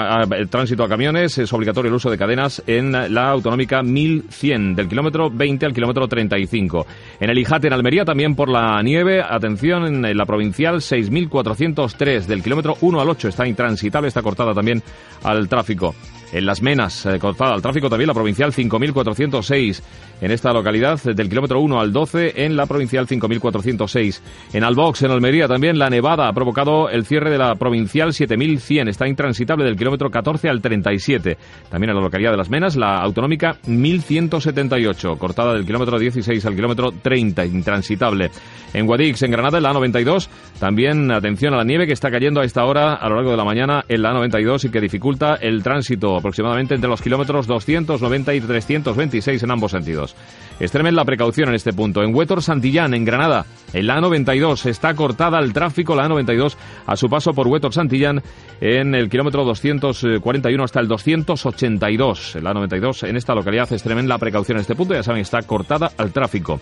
tránsito a camiones. Es obligatorio el uso de cadenas en la autonómica 1100, del kilómetro 20 al kilómetro 35. En el Ijate, en Almería, también por la nieve. Atención, en, en la provincial 6403, del kilómetro 1 al 8. Está intransitable, está cortada también al tráfico. En Las Menas, eh, cortada al tráfico también la provincial 5406. En esta localidad, eh, del kilómetro 1 al 12, en la provincial 5406. En Albox, en Almería, también la nevada ha provocado el cierre de la provincial 7100. Está intransitable del kilómetro 14 al 37. También en la localidad de Las Menas, la autonómica 1178, cortada del kilómetro 16 al kilómetro 30, intransitable. En Guadix, en Granada, en la A92, también atención a la nieve que está cayendo a esta hora, a lo largo de la mañana, en la A92 y que dificulta el tránsito aproximadamente entre los kilómetros 290 y 326 en ambos sentidos. Extremen la precaución en este punto. En Huétor Santillán, en Granada, en la A92 está cortada el tráfico, la A92, a su paso por Huétor Santillán, en el kilómetro 241 hasta el 282. En la A92, en esta localidad, extremen la precaución en este punto, ya saben, está cortada al tráfico.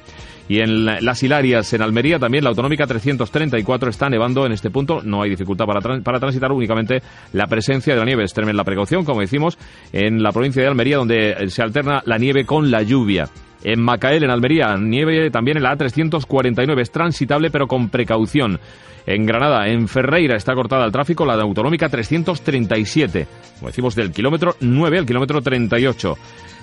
Y en la- las Hilarias, en Almería, también la autonómica 334 está nevando en este punto. No hay dificultad para, para transitar, únicamente la presencia de la nieve. Extremen la precaución, como decimos, en la provincia de Almería, donde eh, se alterna la nieve con la lluvia. En Macael, en Almería, nieve también en la A349. Es transitable, pero con precaución. En Granada, en Ferreira, está cortada el tráfico la autonómica 337. Como decimos, del kilómetro 9 al kilómetro 38.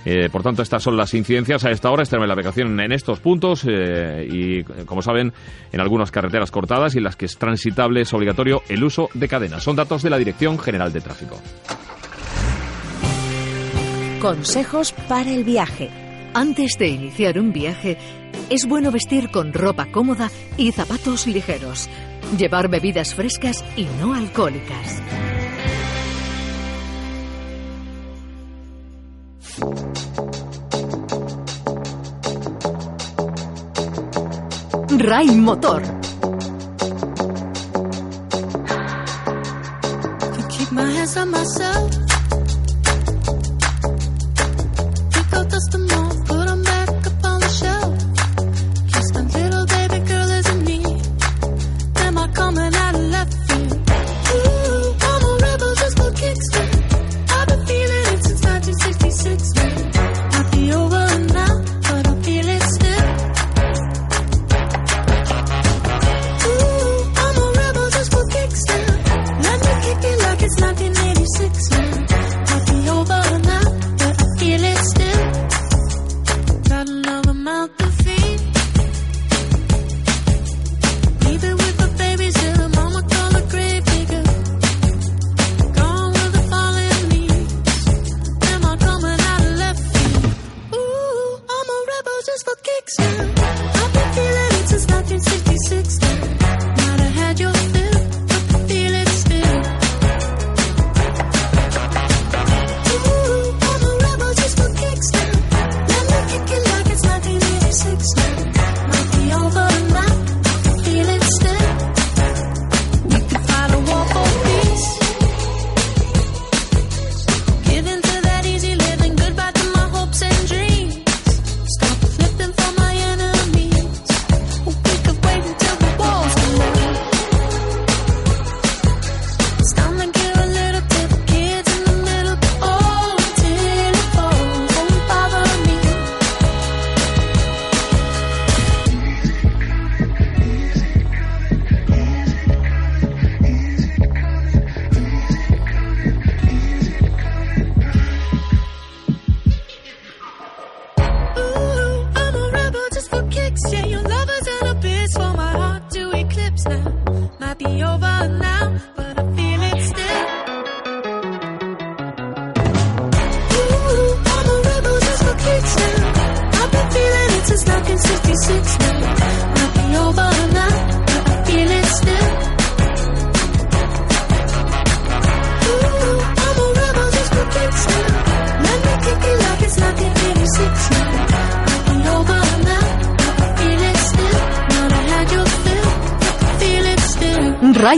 Eh, por tanto, estas son las incidencias a esta hora. Extrema la navegación en estos puntos eh, y, como saben, en algunas carreteras cortadas y en las que es transitable es obligatorio el uso de cadenas. Son datos de la Dirección General de Tráfico. Consejos para el viaje. Antes de iniciar un viaje, es bueno vestir con ropa cómoda y zapatos ligeros. Llevar bebidas frescas y no alcohólicas. Ray Motor. Can keep my hands on myself.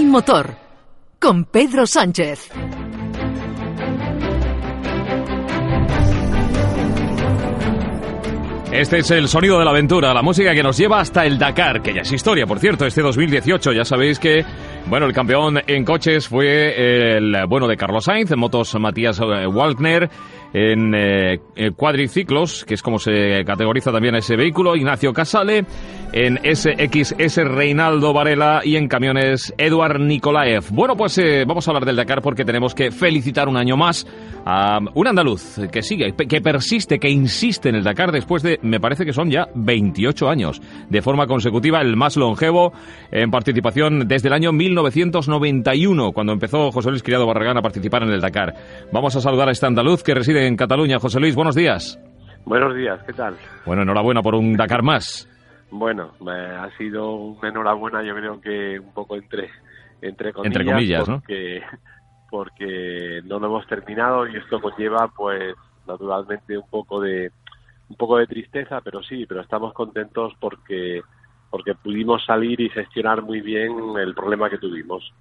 Motor. Con Pedro Sánchez. Este es el sonido de la aventura, la música que nos lleva hasta el Dakar, que ya es historia, por cierto, este 2018. Ya sabéis que Bueno, el campeón en coches fue el bueno de Carlos Sainz, en motos Matías eh, Walkner, en eh, eh, cuadriciclos, que es como se categoriza también ese vehículo, Ignacio Casale, en SXS Reinaldo Varela y en camiones Eduard Nikolaev. Bueno, pues vamos a hablar del Dakar porque tenemos que felicitar un año más a un andaluz que sigue, que persiste, que insiste en el Dakar después de, me parece que son ya 28 años, de forma consecutiva, el más longevo en participación desde el año 1991, cuando empezó José Luis Criado Barragán a participar en el Dakar. Vamos a saludar a este andaluz que reside en Cataluña. José Luis, buenos días. Buenos días, ¿qué tal? Bueno, enhorabuena por un Dakar más. Bueno, ha sido una enhorabuena, yo creo que un poco entre entre comillas, entre comillas porque, porque no lo hemos terminado y esto conlleva, pues, naturalmente un poco de un poco de tristeza, pero sí, pero estamos contentos porque porque pudimos salir y gestionar muy bien el problema que tuvimos.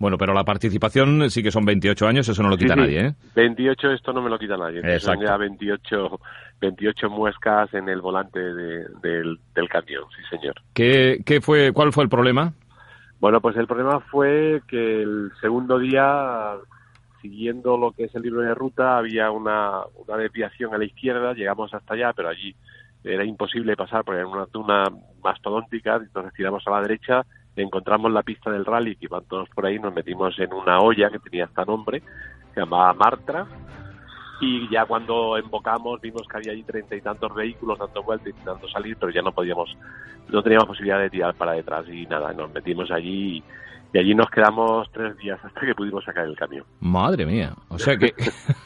Bueno, pero la participación sí que son 28 años, eso no lo quita nadie, ¿eh? 28 esto no me lo quita nadie. Son ya 28, 28 muescas en el volante del, del camión, sí señor. ¿Qué, ¿Qué fue, cuál fue el problema? Bueno, pues el problema fue que el segundo día, siguiendo lo que es el libro de ruta, había una, una desviación a la izquierda, llegamos hasta allá, pero allí era imposible pasar porque era una duna mastodóntica, entonces tiramos a la derecha, encontramos la pista del rally que iban todos por ahí, nos metimos en una olla que tenía este nombre, se llamaba Martra, y ya cuando embocamos vimos que había allí treinta y tantos vehículos dando vueltas y intentando salir, pero ya no podíamos, no teníamos posibilidad de tirar para detrás y nada, nos metimos allí y y allí nos quedamos tres días hasta que pudimos sacar el camión. Madre mía, o sea que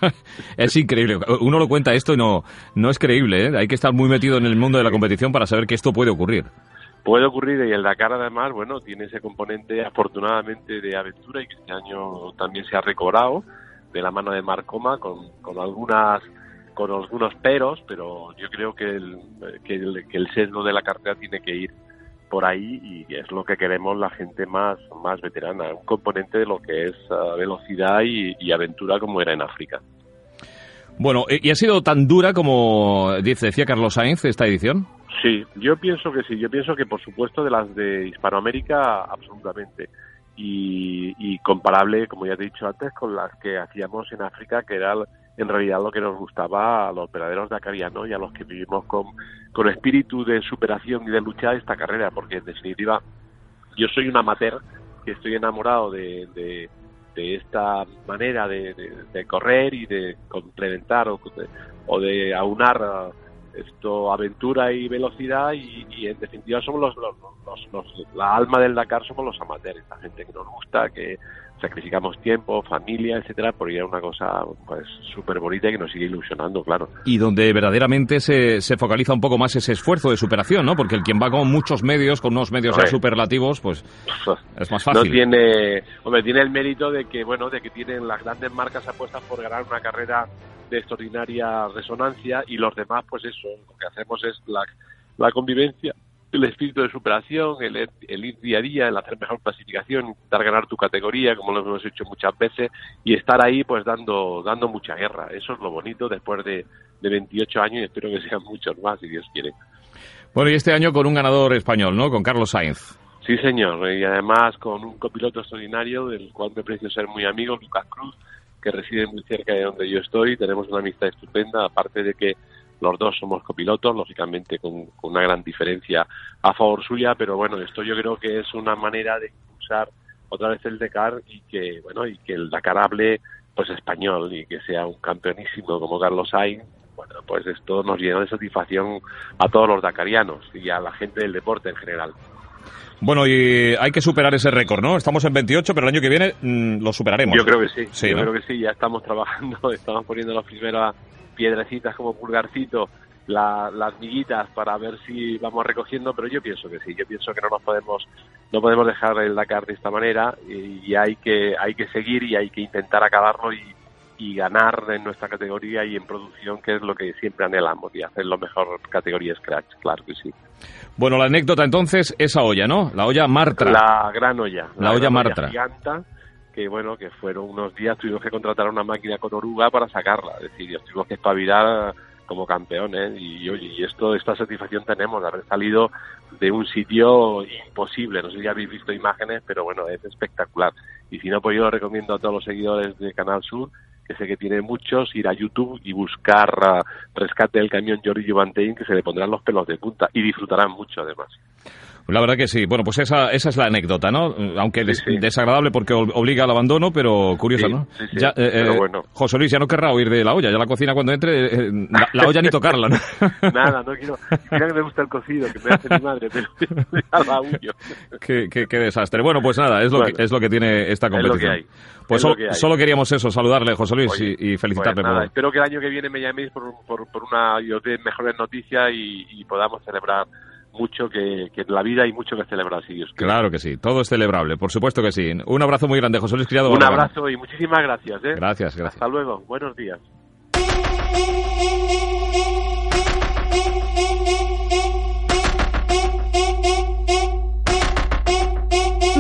[LAUGHS] es increíble. Uno lo cuenta esto y no, no es creíble, ¿eh? hay que estar muy metido en el mundo de la competición para saber que esto puede ocurrir. Puede ocurrir y el Dakar además, bueno, tiene ese componente afortunadamente de aventura y que este año también se ha recobrado de la mano de Marcoma con, con algunas con algunos peros, pero yo creo que el, que el, que el sesgo de la cartera tiene que ir por ahí y es lo que queremos la gente más, más veterana, un componente de lo que es uh, velocidad y, aventura como era en África. Bueno, ¿y ha sido tan dura como dice, decía Carlos Sainz esta edición? Sí, yo pienso que sí, yo pienso que por supuesto de las de Hispanoamérica absolutamente. Y, comparable, como ya te he dicho antes, con las que hacíamos en África, que era en realidad lo que nos gustaba a los verdaderos dakarianos y a los que vivimos con, con espíritu de superación y de lucha esta carrera, porque en definitiva yo soy un amateur que estoy enamorado de, de, esta manera de, de, correr y de complementar o de aunar esto aventura y velocidad y, en definitiva somos los, los, los, la alma del Dakar somos los amateurs la gente que nos gusta que sacrificamos tiempo familia etcétera por ir a una cosa pues súper bonita y que nos sigue ilusionando claro. Y donde verdaderamente se, se focaliza un poco más ese esfuerzo de superación no porque el quien va con muchos medios con unos medios superlativos pues es más fácil. no tiene hombre tiene el mérito de que bueno de que tienen las grandes marcas apuestas por ganar una carrera de extraordinaria resonancia y los demás, pues eso, lo que hacemos es la, la convivencia, el espíritu de superación, el, el, ir día a día, el hacer mejor clasificación, intentar ganar tu categoría, como lo hemos hecho muchas veces, y estar ahí pues dando, dando mucha guerra. Eso es lo bonito después de, de 28 años y espero que sean muchos más, si Dios quiere. Bueno, y este año con un ganador español, ¿no? Con Carlos Sainz. Sí, señor, y además con un copiloto extraordinario del cual me precio ser muy amigo, Lucas Cruz, que reside muy cerca de donde yo estoy, tenemos una amistad estupenda, aparte de que los dos somos copilotos, lógicamente con, una gran diferencia a favor suya, pero bueno, esto yo creo que es una manera de impulsar otra vez el Dakar y que, bueno, y que el Dakar hable pues español y que sea un campeonísimo como Carlos Sainz, bueno, pues esto nos llena de satisfacción a todos los dakarianos y a la gente del deporte en general. Bueno, y hay que superar ese récord, ¿no? Estamos en 28, pero el año que viene mm, lo superaremos. Yo creo que sí, yo creo que sí, ya estamos trabajando, [LAUGHS] estamos poniendo las primeras piedrecitas como pulgarcito, las miguitas para ver si vamos recogiendo, pero yo pienso que sí, yo pienso que no nos podemos no podemos dejar el Dakar de esta manera y, y hay que hay que seguir y hay que intentar acabarlo y, y ganar en nuestra categoría y en producción, que es lo que siempre anhelamos, y hacer lo mejor categoría Scratch, claro que sí. Bueno, la anécdota entonces, esa olla, ¿no? La olla Martra. La gran olla. La, olla Martra. giganta, que bueno, que fueron unos días, tuvimos que contratar una máquina con oruga para sacarla, es decir, tuvimos que espabilar como campeones y oye, y esto, esta satisfacción tenemos de haber salido de un sitio imposible. No sé si habéis visto imágenes, pero bueno, es espectacular. Y si no, pues yo recomiendo a todos los seguidores de Canal Sur que sé que tiene muchos, ir a YouTube y buscar uh, rescate del camión Jordi Giovantein, que se le pondrán los pelos de punta y disfrutarán mucho además. La verdad que sí. Bueno, pues esa, esa es la anécdota, ¿no? Aunque desagradable porque obliga al abandono, pero curiosa, ¿no? ya, eh, pero eh, bueno. José Luis ya no querrá huir de la olla. Ya la cocina cuando entre, eh, la, olla ni [LAUGHS] tocarla, ¿no? Nada, no quiero. Mira que me gusta el cocido, que me hace mi madre, pero [LAUGHS] qué, qué, qué, desastre. Bueno, pues nada, es lo, que, es lo que tiene esta competición. Es lo que hay. Pues solo, queríamos eso, saludarle, José Luis, y, felicitarle. Pues nada, espero que el año que viene me llaméis por, por, por una y dé mejores noticias y, y podamos celebrar mucho que, que, en la vida hay mucho que celebrar, si Dios quiere. Claro que sí, todo es celebrable, por supuesto que sí. Un abrazo muy grande, José Luis Criado. Un abrazo y muchísimas gracias. ¿eh? Gracias, gracias. Hasta luego, buenos días.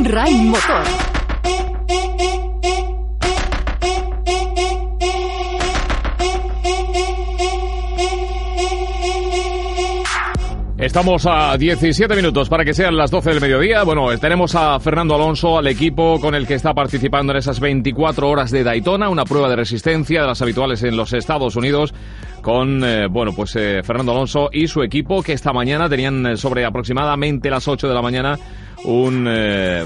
Ray Motor Estamos a 17 minutos para que sean las 12 del mediodía. Bueno, tenemos a Fernando Alonso, al equipo con el que está participando en esas 24 horas de Daytona, una prueba de resistencia de las habituales en los Estados Unidos, con, eh, bueno, pues eh, Fernando Alonso y su equipo que esta mañana tenían eh, sobre aproximadamente las 8 de la mañana un,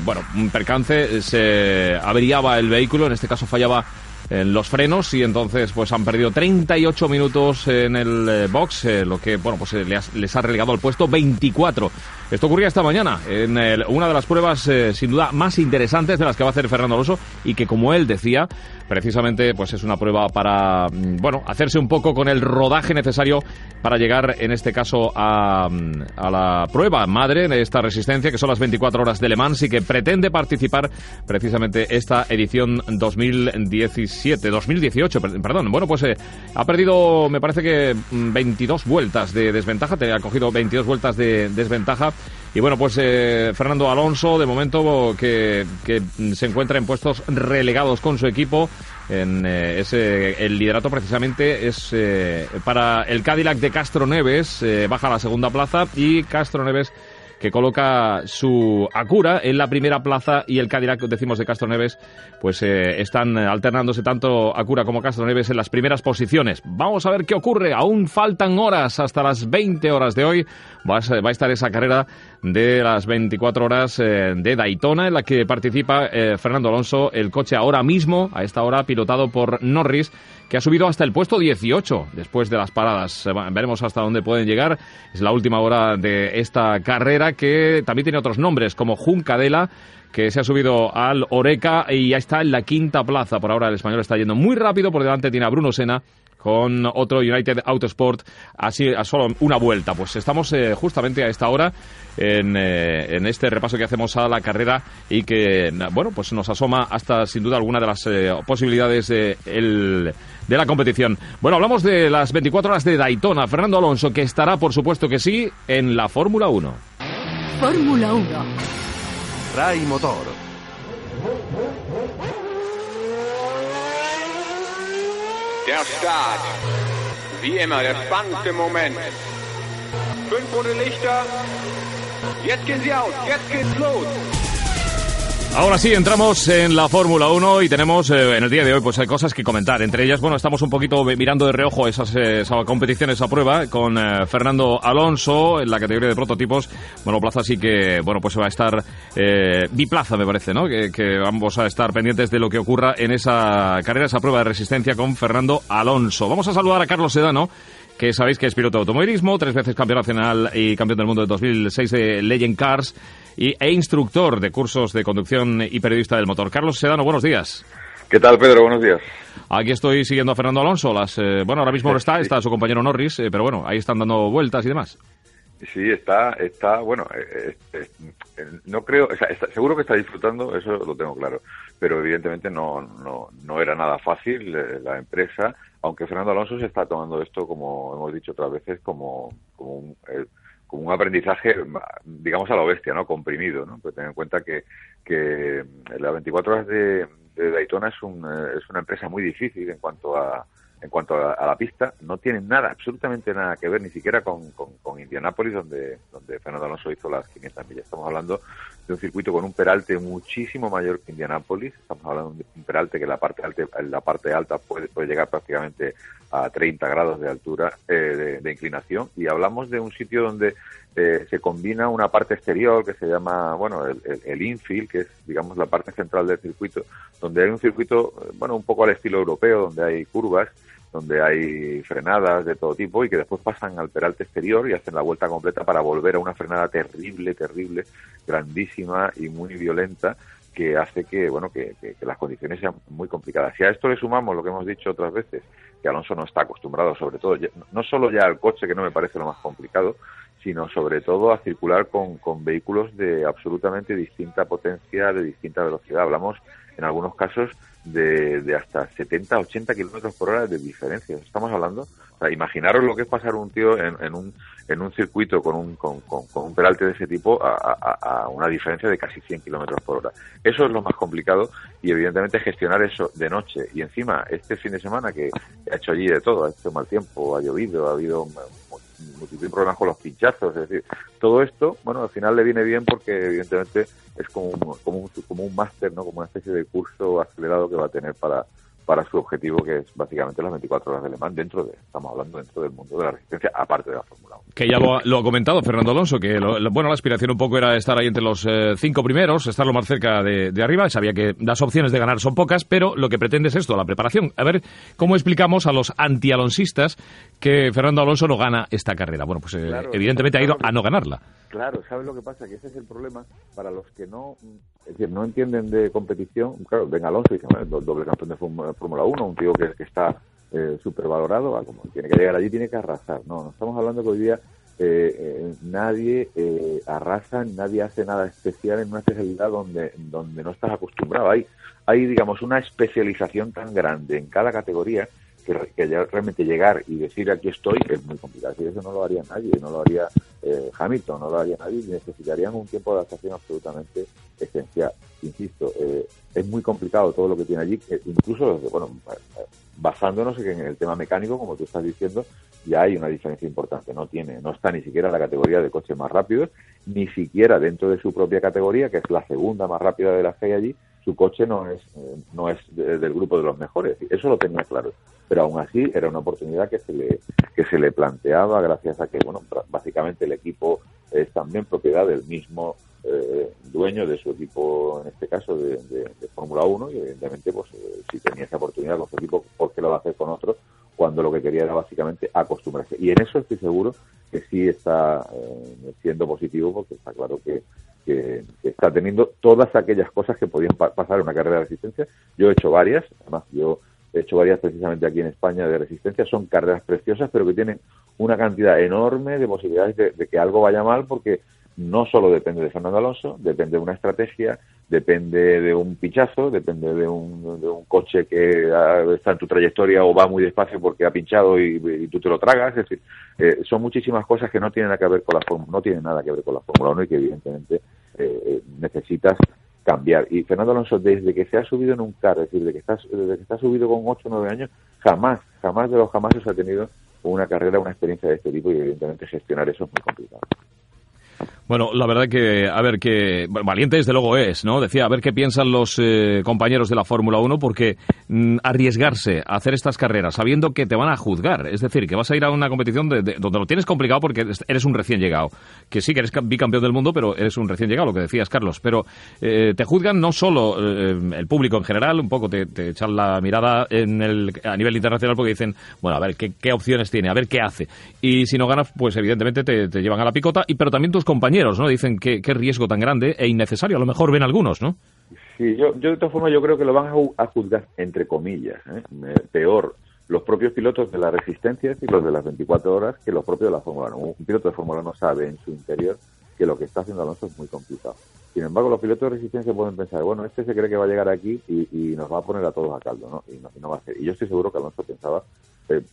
bueno, un percance, se averiaba el vehículo, en este caso fallaba los frenos y entonces pues han perdido 38 minutos en el eh, box, eh, lo que bueno pues eh, les ha relegado al puesto 24. Esto ocurría esta mañana en una de las pruebas sin duda más interesantes de las que va a hacer Fernando Alonso y que como él decía precisamente pues es una prueba para mm, bueno hacerse un poco con el rodaje necesario para llegar en este caso a, mm, a la prueba madre de esta resistencia que son las 24 horas de Le Mans y que pretende participar precisamente esta edición 2017 2018, perdón. Bueno, pues eh, ha perdido, me parece que 22 mm, vueltas de desventaja, te ha cogido 22 vueltas de desventaja. Y bueno, pues eh, Fernando Alonso, de momento, que, que se encuentra en puestos relegados con su equipo. En eh, ese, el liderato precisamente es para el Cadillac de Castro Neves, baja a la segunda plaza y Castro Neves que coloca su Acura en la primera plaza y el Cadillac, decimos, de Castro Neves, pues eh, están alternándose tanto Acura como Castro Neves en las primeras posiciones. Vamos a ver qué ocurre. Aún faltan horas hasta las 20 horas de hoy. Va a, estar esa carrera de las 24 horas eh, de Daytona en la que participa eh, Fernando Alonso, el coche ahora mismo, a esta hora, pilotado por Norris que ha subido hasta el puesto 18 después de las paradas. Eh, veremos hasta dónde pueden llegar. Es la última hora de esta carrera que también tiene otros nombres como Juncadela que se ha subido al Oreca y ya está en la quinta plaza. Por ahora el español está yendo muy rápido. Por delante tiene a Bruno Sena con otro United Autosport así a solo una vuelta. Pues estamos eh, justamente a esta hora en, eh, en, este repaso que hacemos a la carrera y que, bueno, pues nos asoma hasta sin duda alguna de las eh, posibilidades de, el, de la competición. Bueno, hablamos de las 24 horas de Daytona. Fernando Alonso, que estará, por supuesto que sí, en la Fórmula 1. Fórmula 1. Ray Motor. Der Start. Wie immer, der spannendste Moment. Fünf rote Lichter. Jetzt gehen sie aus. Jetzt geht's los. Ahora sí, entramos en la Fórmula 1 y tenemos eh, en el día de hoy pues hay cosas que comentar. Entre ellas, bueno, estamos un poquito mirando de reojo esas, eh, esa competición, prueba con eh, Fernando Alonso en la categoría de prototipos. Bueno, Plaza sí que, bueno, pues va a estar biplaza, me parece, ¿no? Que, que, vamos a estar pendientes de lo que ocurra en esa carrera, esa prueba de resistencia con Fernando Alonso. Vamos a saludar a Carlos Sedano que sabéis que es piloto de automovilismo, tres veces campeón nacional y campeón del mundo de 2006 de Legend Cars y, e instructor de cursos de conducción y periodista del motor. Carlos Sedano, buenos días. ¿Qué tal, Pedro? Buenos días. Aquí estoy siguiendo a Fernando Alonso. Las, eh, bueno, ahora mismo no está, está su compañero Norris, eh, pero bueno, ahí están dando vueltas y demás. Sí, está, está, bueno, eh, no creo, o sea, seguro que está disfrutando, eso lo tengo claro, pero evidentemente no, no, no era nada fácil la empresa, aunque Fernando Alonso se está tomando esto, como hemos dicho otras veces, como, como un, un aprendizaje, digamos, a la bestia, ¿no? Comprimido, ¿no? Pues tener en cuenta que, que las 24 horas de, Daytona es, un, es una empresa muy difícil en cuanto a, en cuanto a, la pista, no tiene nada, absolutamente nada que ver, ni siquiera con, con, con Indianápolis, donde, donde Fernando Alonso hizo las 500 millas. Estamos hablando de un circuito con un peralte muchísimo mayor que Indianápolis. Estamos hablando de un peralte que la parte alta, la parte alta puede, puede llegar prácticamente a 30 grados de altura eh, de, inclinación. Y hablamos de un sitio donde eh, se combina una parte exterior que se llama, bueno, el, el, infield, que es, digamos, la parte central del circuito, donde hay un circuito, eh, bueno, un poco al estilo europeo, donde hay curvas donde hay frenadas de todo tipo y que después pasan al peralte exterior y hacen la vuelta completa para volver a una frenada terrible, terrible, grandísima y muy violenta que hace que, bueno, que, las condiciones sean muy complicadas. Si a esto le sumamos lo que hemos dicho otras veces, que Alonso no está acostumbrado, sobre todo, no solo ya al coche, que no me parece lo más complicado, sino sobre todo a circular con, con vehículos de absolutamente distinta potencia, de distinta velocidad. Hablamos, en algunos casos, de, hasta 70, 80 kilómetros por hora de diferencia. Estamos hablando, o sea, imaginaros lo que es pasar un tío en, un, en un circuito con un, con, un peralte de ese tipo a, una diferencia de casi 100 kilómetros por hora. Eso es lo más complicado y evidentemente gestionar eso de noche. Y encima, este fin de semana que ha hecho allí de todo, ha hecho mal tiempo, ha llovido, ha habido multitud problemas con los pinchazos, es decir, todo esto, bueno, al final le viene bien porque evidentemente es como un, como un, como un máster, ¿no? Como una especie de curso acelerado que va a tener para, para su objetivo, que es básicamente las 24 horas de Le dentro de, estamos hablando dentro del mundo de la resistencia, aparte de la Fórmula 1. Que ya lo, ha comentado Fernando Alonso, que bueno, la aspiración un poco era estar ahí entre los eh, cinco primeros, estar lo más cerca de, de, arriba, sabía que las opciones de ganar son pocas, pero lo que pretende es esto, la preparación. A ver, ¿cómo explicamos a los anti-alonsistas que Fernando Alonso no gana esta carrera? Bueno, pues eh, evidentemente ha ido a no ganarla. Claro, ¿sabes lo que pasa? Que ese es el problema para los que no es decir, no entienden de competición. Claro, ven Alonso y bueno, doble campeón de Fórmula 1, un tío que, que está eh, súper valorado, como tiene que llegar allí, tiene que arrasar. No, no estamos hablando que hoy día eh, eh, nadie eh, arrasa, nadie hace nada especial en una especialidad donde, donde no estás acostumbrado. Hay, hay, digamos, una especialización tan grande en cada categoría que, realmente llegar y decir aquí estoy es muy complicado. Y eso no lo haría nadie, no lo haría eh, Hamilton, no lo haría nadie, necesitarían un tiempo de adaptación absolutamente esencial. Insisto, eh, es muy complicado todo lo que tiene allí, incluso, bueno, basándonos en el tema mecánico, como tú estás diciendo, ya hay una diferencia importante. No tiene, no está ni siquiera en la categoría de coches más rápidos, ni siquiera dentro de su propia categoría, que es la segunda más rápida de la que hay allí, su coche no es, eh, no es del grupo de los mejores. Eso lo tenía claro. Pero aún así era una oportunidad que se le, que se le planteaba gracias a que, bueno, básicamente el equipo es también propiedad del mismo eh, dueño de su equipo, en este caso de, Fórmula 1, y evidentemente, pues eh, si tenía esa oportunidad con su equipo, ¿por qué lo va a hacer con otro? Cuando lo que quería era básicamente acostumbrarse. Y en eso estoy seguro que sí está siendo positivo, porque está claro que que, está teniendo todas aquellas cosas que podían pasar en una carrera de resistencia. Yo he hecho varias, además yo he hecho varias precisamente aquí en España de resistencia, son carreras preciosas, pero que tienen una cantidad enorme de posibilidades de, que algo vaya mal porque no solo depende de Fernando Alonso, depende de una estrategia, depende de un pichazo, depende de un, de un coche que está en tu trayectoria o va muy despacio porque ha pinchado y, tú te lo tragas. Es decir, eh, son muchísimas cosas que no tienen nada que ver con la no tienen nada que ver con la Fórmula 1 y que evidentemente eh, necesitas cambiar. Y Fernando Alonso, desde que se ha subido en un carro, es decir, desde que está, desde que está subido con 8 o 9 años, jamás, jamás de los jamás ha tenido una carrera, una experiencia de este tipo y evidentemente gestionar eso es muy complicado. Bueno, la verdad que, a ver, que valiente desde luego es, ¿no? Decía, a ver qué piensan los eh, compañeros de la Fórmula 1, porque mm, arriesgarse a hacer estas carreras sabiendo que te van a juzgar, es decir, que vas a ir a una competición donde lo tienes complicado porque eres un recién llegado, que sí que eres bicampeón del mundo, pero eres un recién llegado, lo que decías, Carlos, pero eh, te juzgan no solo eh, el público en general, un poco te, echan la mirada en el, a nivel internacional porque dicen, bueno, a ver, ¿qué, opciones tiene? A ver qué hace. Y si no ganas, pues evidentemente te, te llevan a la picota, y pero también tus compañeros ¿no? Dicen que qué riesgo tan grande e innecesario, a lo mejor ven algunos, ¿no? Sí, yo, de todas formas yo creo que lo van a, juzgar entre comillas, ¿eh? peor los propios pilotos de la resistencia y los de las 24 horas que los propios de la Fórmula 1. Un piloto de Fórmula 1 sabe en su interior que lo que está haciendo Alonso es muy complicado. Sin embargo, los pilotos de resistencia pueden pensar, bueno, este se cree que va a llegar aquí y, nos va a poner a todos a caldo, ¿no? Y no, va a ser. Y yo estoy seguro que Alonso pensaba eh,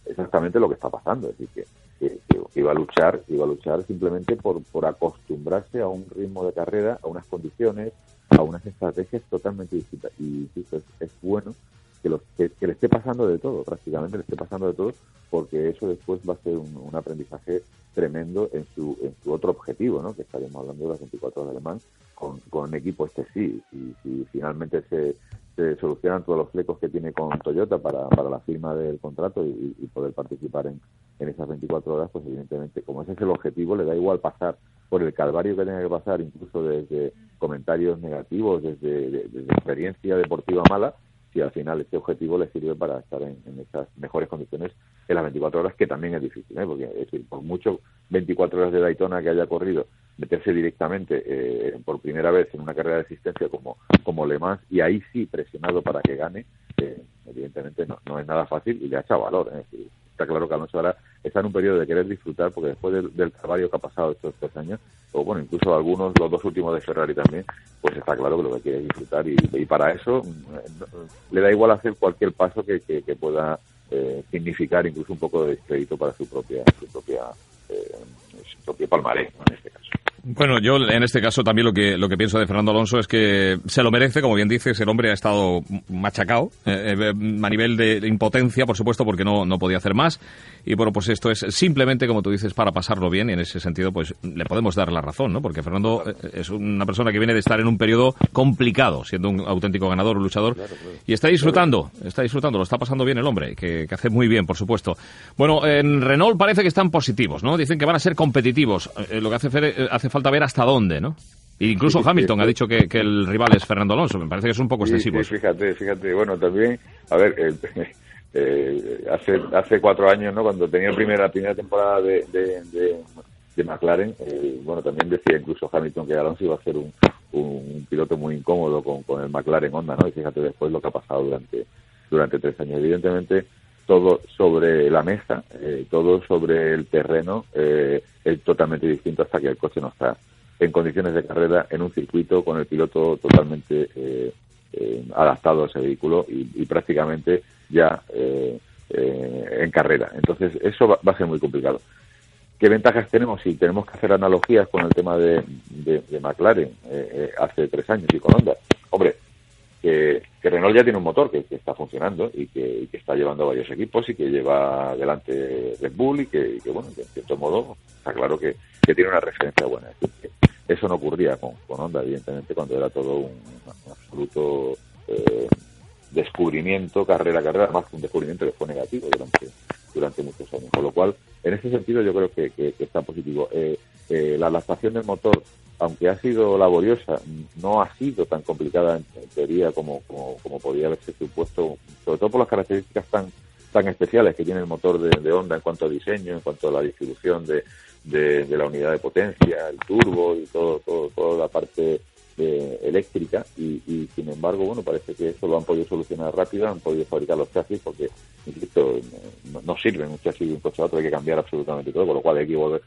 exactamente lo que está pasando, es decir, que, iba a luchar, iba a luchar simplemente por, por acostumbrarse a un ritmo de carrera, a unas condiciones, a unas estrategias totalmente distintas. Y es, es bueno que, los, que, le esté pasando de todo, prácticamente le esté pasando de todo, porque eso después va a ser un, aprendizaje tremendo en su, en su otro objetivo, ¿no? que estaríamos hablando de las 24 horas de Alemán, con, con un equipo este sí, y si finalmente se, se solucionan todos los flecos que tiene con Toyota para, para la firma del contrato y, poder participar en, en, esas 24 horas, pues evidentemente, como ese es el objetivo, le da igual pasar por el calvario que tenga que pasar, incluso desde comentarios negativos, desde, experiencia deportiva mala, si al final este objetivo le sirve para estar en, esas mejores condiciones en las 24 horas, que también es difícil, ¿eh? porque es decir, por mucho 24 horas de Daytona que haya corrido, meterse directamente eh, por primera vez en una carrera de asistencia como, como Le Mans y ahí sí presionado para que gane, eh, evidentemente no, no es nada fácil y le ha echado valor. ¿eh? Está claro que Alonso ahora está en un periodo de querer disfrutar porque después del, del que ha pasado estos tres años, o bueno, incluso algunos, los dos últimos de Ferrari también, pues está claro que lo que quiere es disfrutar y, para eso le da igual hacer cualquier paso que, que, pueda significar incluso un poco de descrédito para su propia su propia su propio palmarés en este caso. Bueno, yo en este caso también lo que, lo que pienso de Fernando Alonso es que se lo merece, como bien dices, el hombre ha estado machacado eh, eh, a nivel de, impotencia, por supuesto, porque no, no podía hacer más. Y bueno, pues esto es simplemente, como tú dices, para pasarlo bien y en ese sentido pues le podemos dar la razón, ¿no? Porque Fernando eh, es una persona que viene de estar en un periodo complicado, siendo un auténtico ganador, un luchador, y está disfrutando, está disfrutando, lo está pasando bien el hombre, que, que hace muy bien, por supuesto. Bueno, en Renault parece que están positivos, ¿no? Dicen que van a ser competitivos. lo que hace, hace falta ver hasta dónde, ¿no? E incluso Hamilton ha dicho que, el rival es Fernando Alonso. Me parece que es un poco excesivo. Sí, fíjate, fíjate. Bueno, también, a ver, [LAUGHS] eh, hace hace cuatro años, ¿no? Cuando tenía la primera, primera temporada de, de, McLaren, eh, bueno, también decía incluso Hamilton que Alonso iba a ser un, un piloto muy incómodo con, con el McLaren Honda, ¿no? Y fíjate después lo que ha pasado durante, durante tres años. Evidentemente, todo sobre la mesa, eh, todo sobre el terreno eh, es totalmente distinto hasta que el coche no está en condiciones de carrera en un circuito con el piloto totalmente eh, adaptado a ese vehículo y, prácticamente ya en carrera. Entonces eso va, a ser muy complicado. ¿Qué ventajas tenemos? Si tenemos que hacer analogías con el tema de, de, de McLaren hace tres años y con Honda. Hombre, que, Renault ya tiene un motor que, está funcionando y que, está llevando a varios equipos y que lleva adelante Red Bull y que, bueno, en cierto modo está claro que, tiene una referencia buena. eso no ocurría con, Honda, evidentemente, cuando era todo un, absoluto eh, descubrimiento, carrera carrera, más que un descubrimiento que fue negativo durante, durante muchos años. Con lo cual, en ese sentido yo creo que, está positivo. Eh, eh, la adaptación del motor aunque ha sido laboriosa, no ha sido tan complicada en, teoría como, como, podía haberse supuesto, sobre todo por las características tan tan especiales que tiene el motor de, de Honda en cuanto a diseño, en cuanto a la distribución de, de, la unidad de potencia, el turbo y todo, todo toda la parte eh, eléctrica. Y, y, sin embargo, bueno, parece que eso lo han podido solucionar rápido, han podido fabricar los chasis porque, insisto, no, no sirven un chasis de un coche a otro, hay que cambiar absolutamente todo, con lo cual hay que volver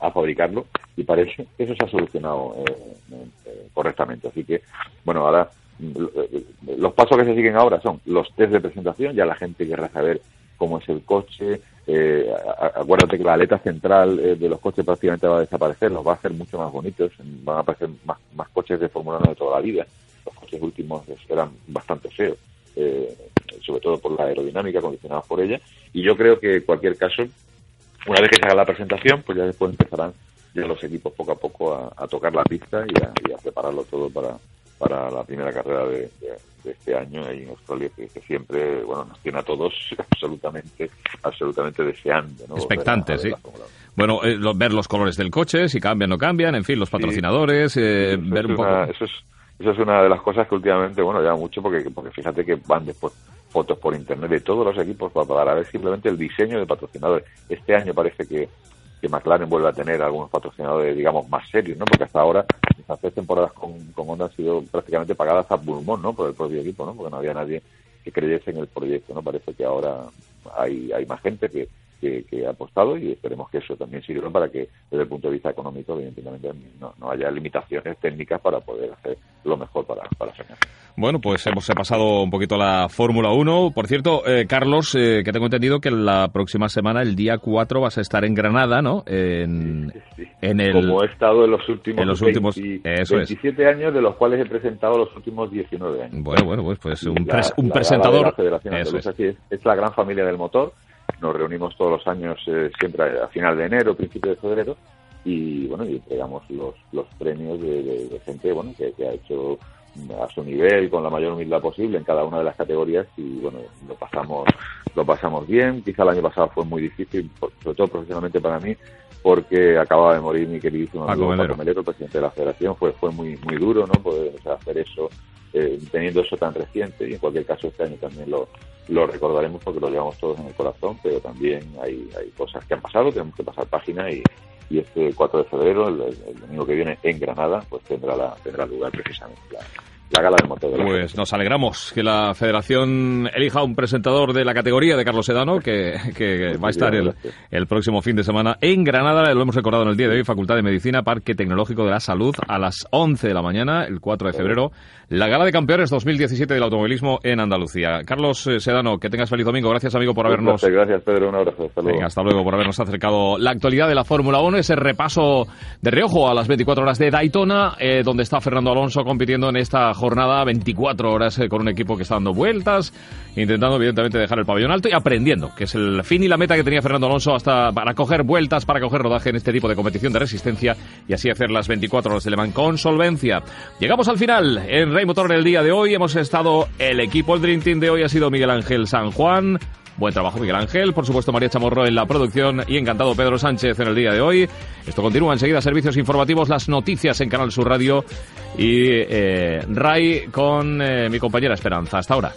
a fabricarlo y parece que eso se ha solucionado eh, eh, correctamente. Así que, bueno, ahora eh, los pasos que se siguen ahora son los test de presentación, ya la gente querrá saber cómo es el coche, acuérdate que la aleta central de los coches prácticamente va a desaparecer, los va a hacer mucho más bonitos, van a aparecer más, más coches de Fórmula 1 de toda la vida, los coches últimos eran bastante feos, sobre todo por la aerodinámica condicionada por ella, y yo creo que en cualquier caso una vez que se haga la presentación, pues ya después empezarán ya los equipos poco a poco a, tocar la pista y a, prepararlo todo para, para la primera carrera de, este año ahí en Australia, que, siempre bueno nos tiene a todos [LAUGHS] absolutamente absolutamente deseando. ¿no? Expectantes, sí. Bueno, eh, ver los colores del coche, si cambian o no cambian, en fin, los patrocinadores, eh, ver un poco... eso, es, eso es una de las cosas que últimamente, bueno, ya mucho, porque, porque fíjate que van después fotos por internet de todos los equipos para, ver simplemente el diseño de patrocinadores. Este año parece que, que McLaren vuelve a tener algunos patrocinadores, digamos, más serios, ¿no? Porque hasta ahora, las tres temporadas con, con Honda han sido prácticamente pagadas a pulmón, ¿no? Por el propio equipo, ¿no? Porque no había nadie que creyese en el proyecto, ¿no? Parece que ahora hay, hay más gente que, que, ha apostado y esperemos que eso también sirva para que desde el punto de vista económico, evidentemente, no, no haya limitaciones técnicas para poder hacer lo mejor para, para Bueno, pues hemos pasado un poquito la Fórmula 1. Por cierto, eh, Carlos, eh, que tengo entendido que la próxima semana, el día 4, vas a estar en Granada, ¿no? En, en el, Como he estado en los últimos, en los últimos 27 años, de los cuales he presentado los últimos 19 años. Bueno, bueno, pues, pues un, un presentador. es. es la gran familia del motor nos reunimos todos los años eh, siempre a, final de enero, principio de febrero y bueno y entregamos los, los premios de, gente bueno que, ha hecho a su nivel con la mayor humildad posible en cada una de las categorías y bueno lo pasamos lo pasamos bien. Quizá el año pasado fue muy difícil sobre todo profesionalmente para mí porque acababa de morir mi queridísimo amigo Paco Melero, presidente de la Federación. Fue fue muy muy duro no poder hacer eso eh, teniendo eso tan reciente y en cualquier caso este año también lo, recordaremos porque lo llevamos todos en el corazón, pero también hay, hay cosas que han pasado, tenemos que pasar página y, y este 4 de febrero, el, el, domingo que viene en Granada, pues tendrá, la, tendrá lugar precisamente la, la gala del motor. pues nos alegramos que la federación elija un presentador de la categoría de Carlos Sedano, que, que va a estar el, el, próximo fin de semana en Granada, lo hemos recordado en el día de hoy, Facultad de Medicina, Parque Tecnológico de la Salud, a las 11 de la mañana, el 4 de febrero, la gala de campeones 2017 del automovilismo en Andalucía. Carlos eh, Sedano, que tengas feliz domingo. Gracias, amigo, por habernos... Gracias, Pedro. Un abrazo. Hasta luego. hasta luego por habernos acercado la actualidad de la Fórmula 1, ese repaso de reojo a las 24 horas de Daytona, eh, donde está Fernando Alonso compitiendo en esta jornada 24 horas eh, con un equipo que está dando vueltas, intentando evidentemente dejar el pabellón alto y aprendiendo, que es el fin y la meta que tenía Fernando Alonso hasta para coger vueltas, para coger rodaje en este tipo de competición de resistencia y así hacer las 24 horas de Le Mans con solvencia. Llegamos al final en Rey Motor el día de hoy. Hemos estado el equipo, el Dream Team de hoy ha sido Miguel Ángel San Juan. Buen trabajo, Miguel Ángel. Por supuesto, María Chamorro en la producción y encantado Pedro Sánchez en el día de hoy. Esto continúa enseguida, servicios informativos, las noticias en Canal Sur Radio y eh, Ray con eh, mi compañera Esperanza. Hasta ahora.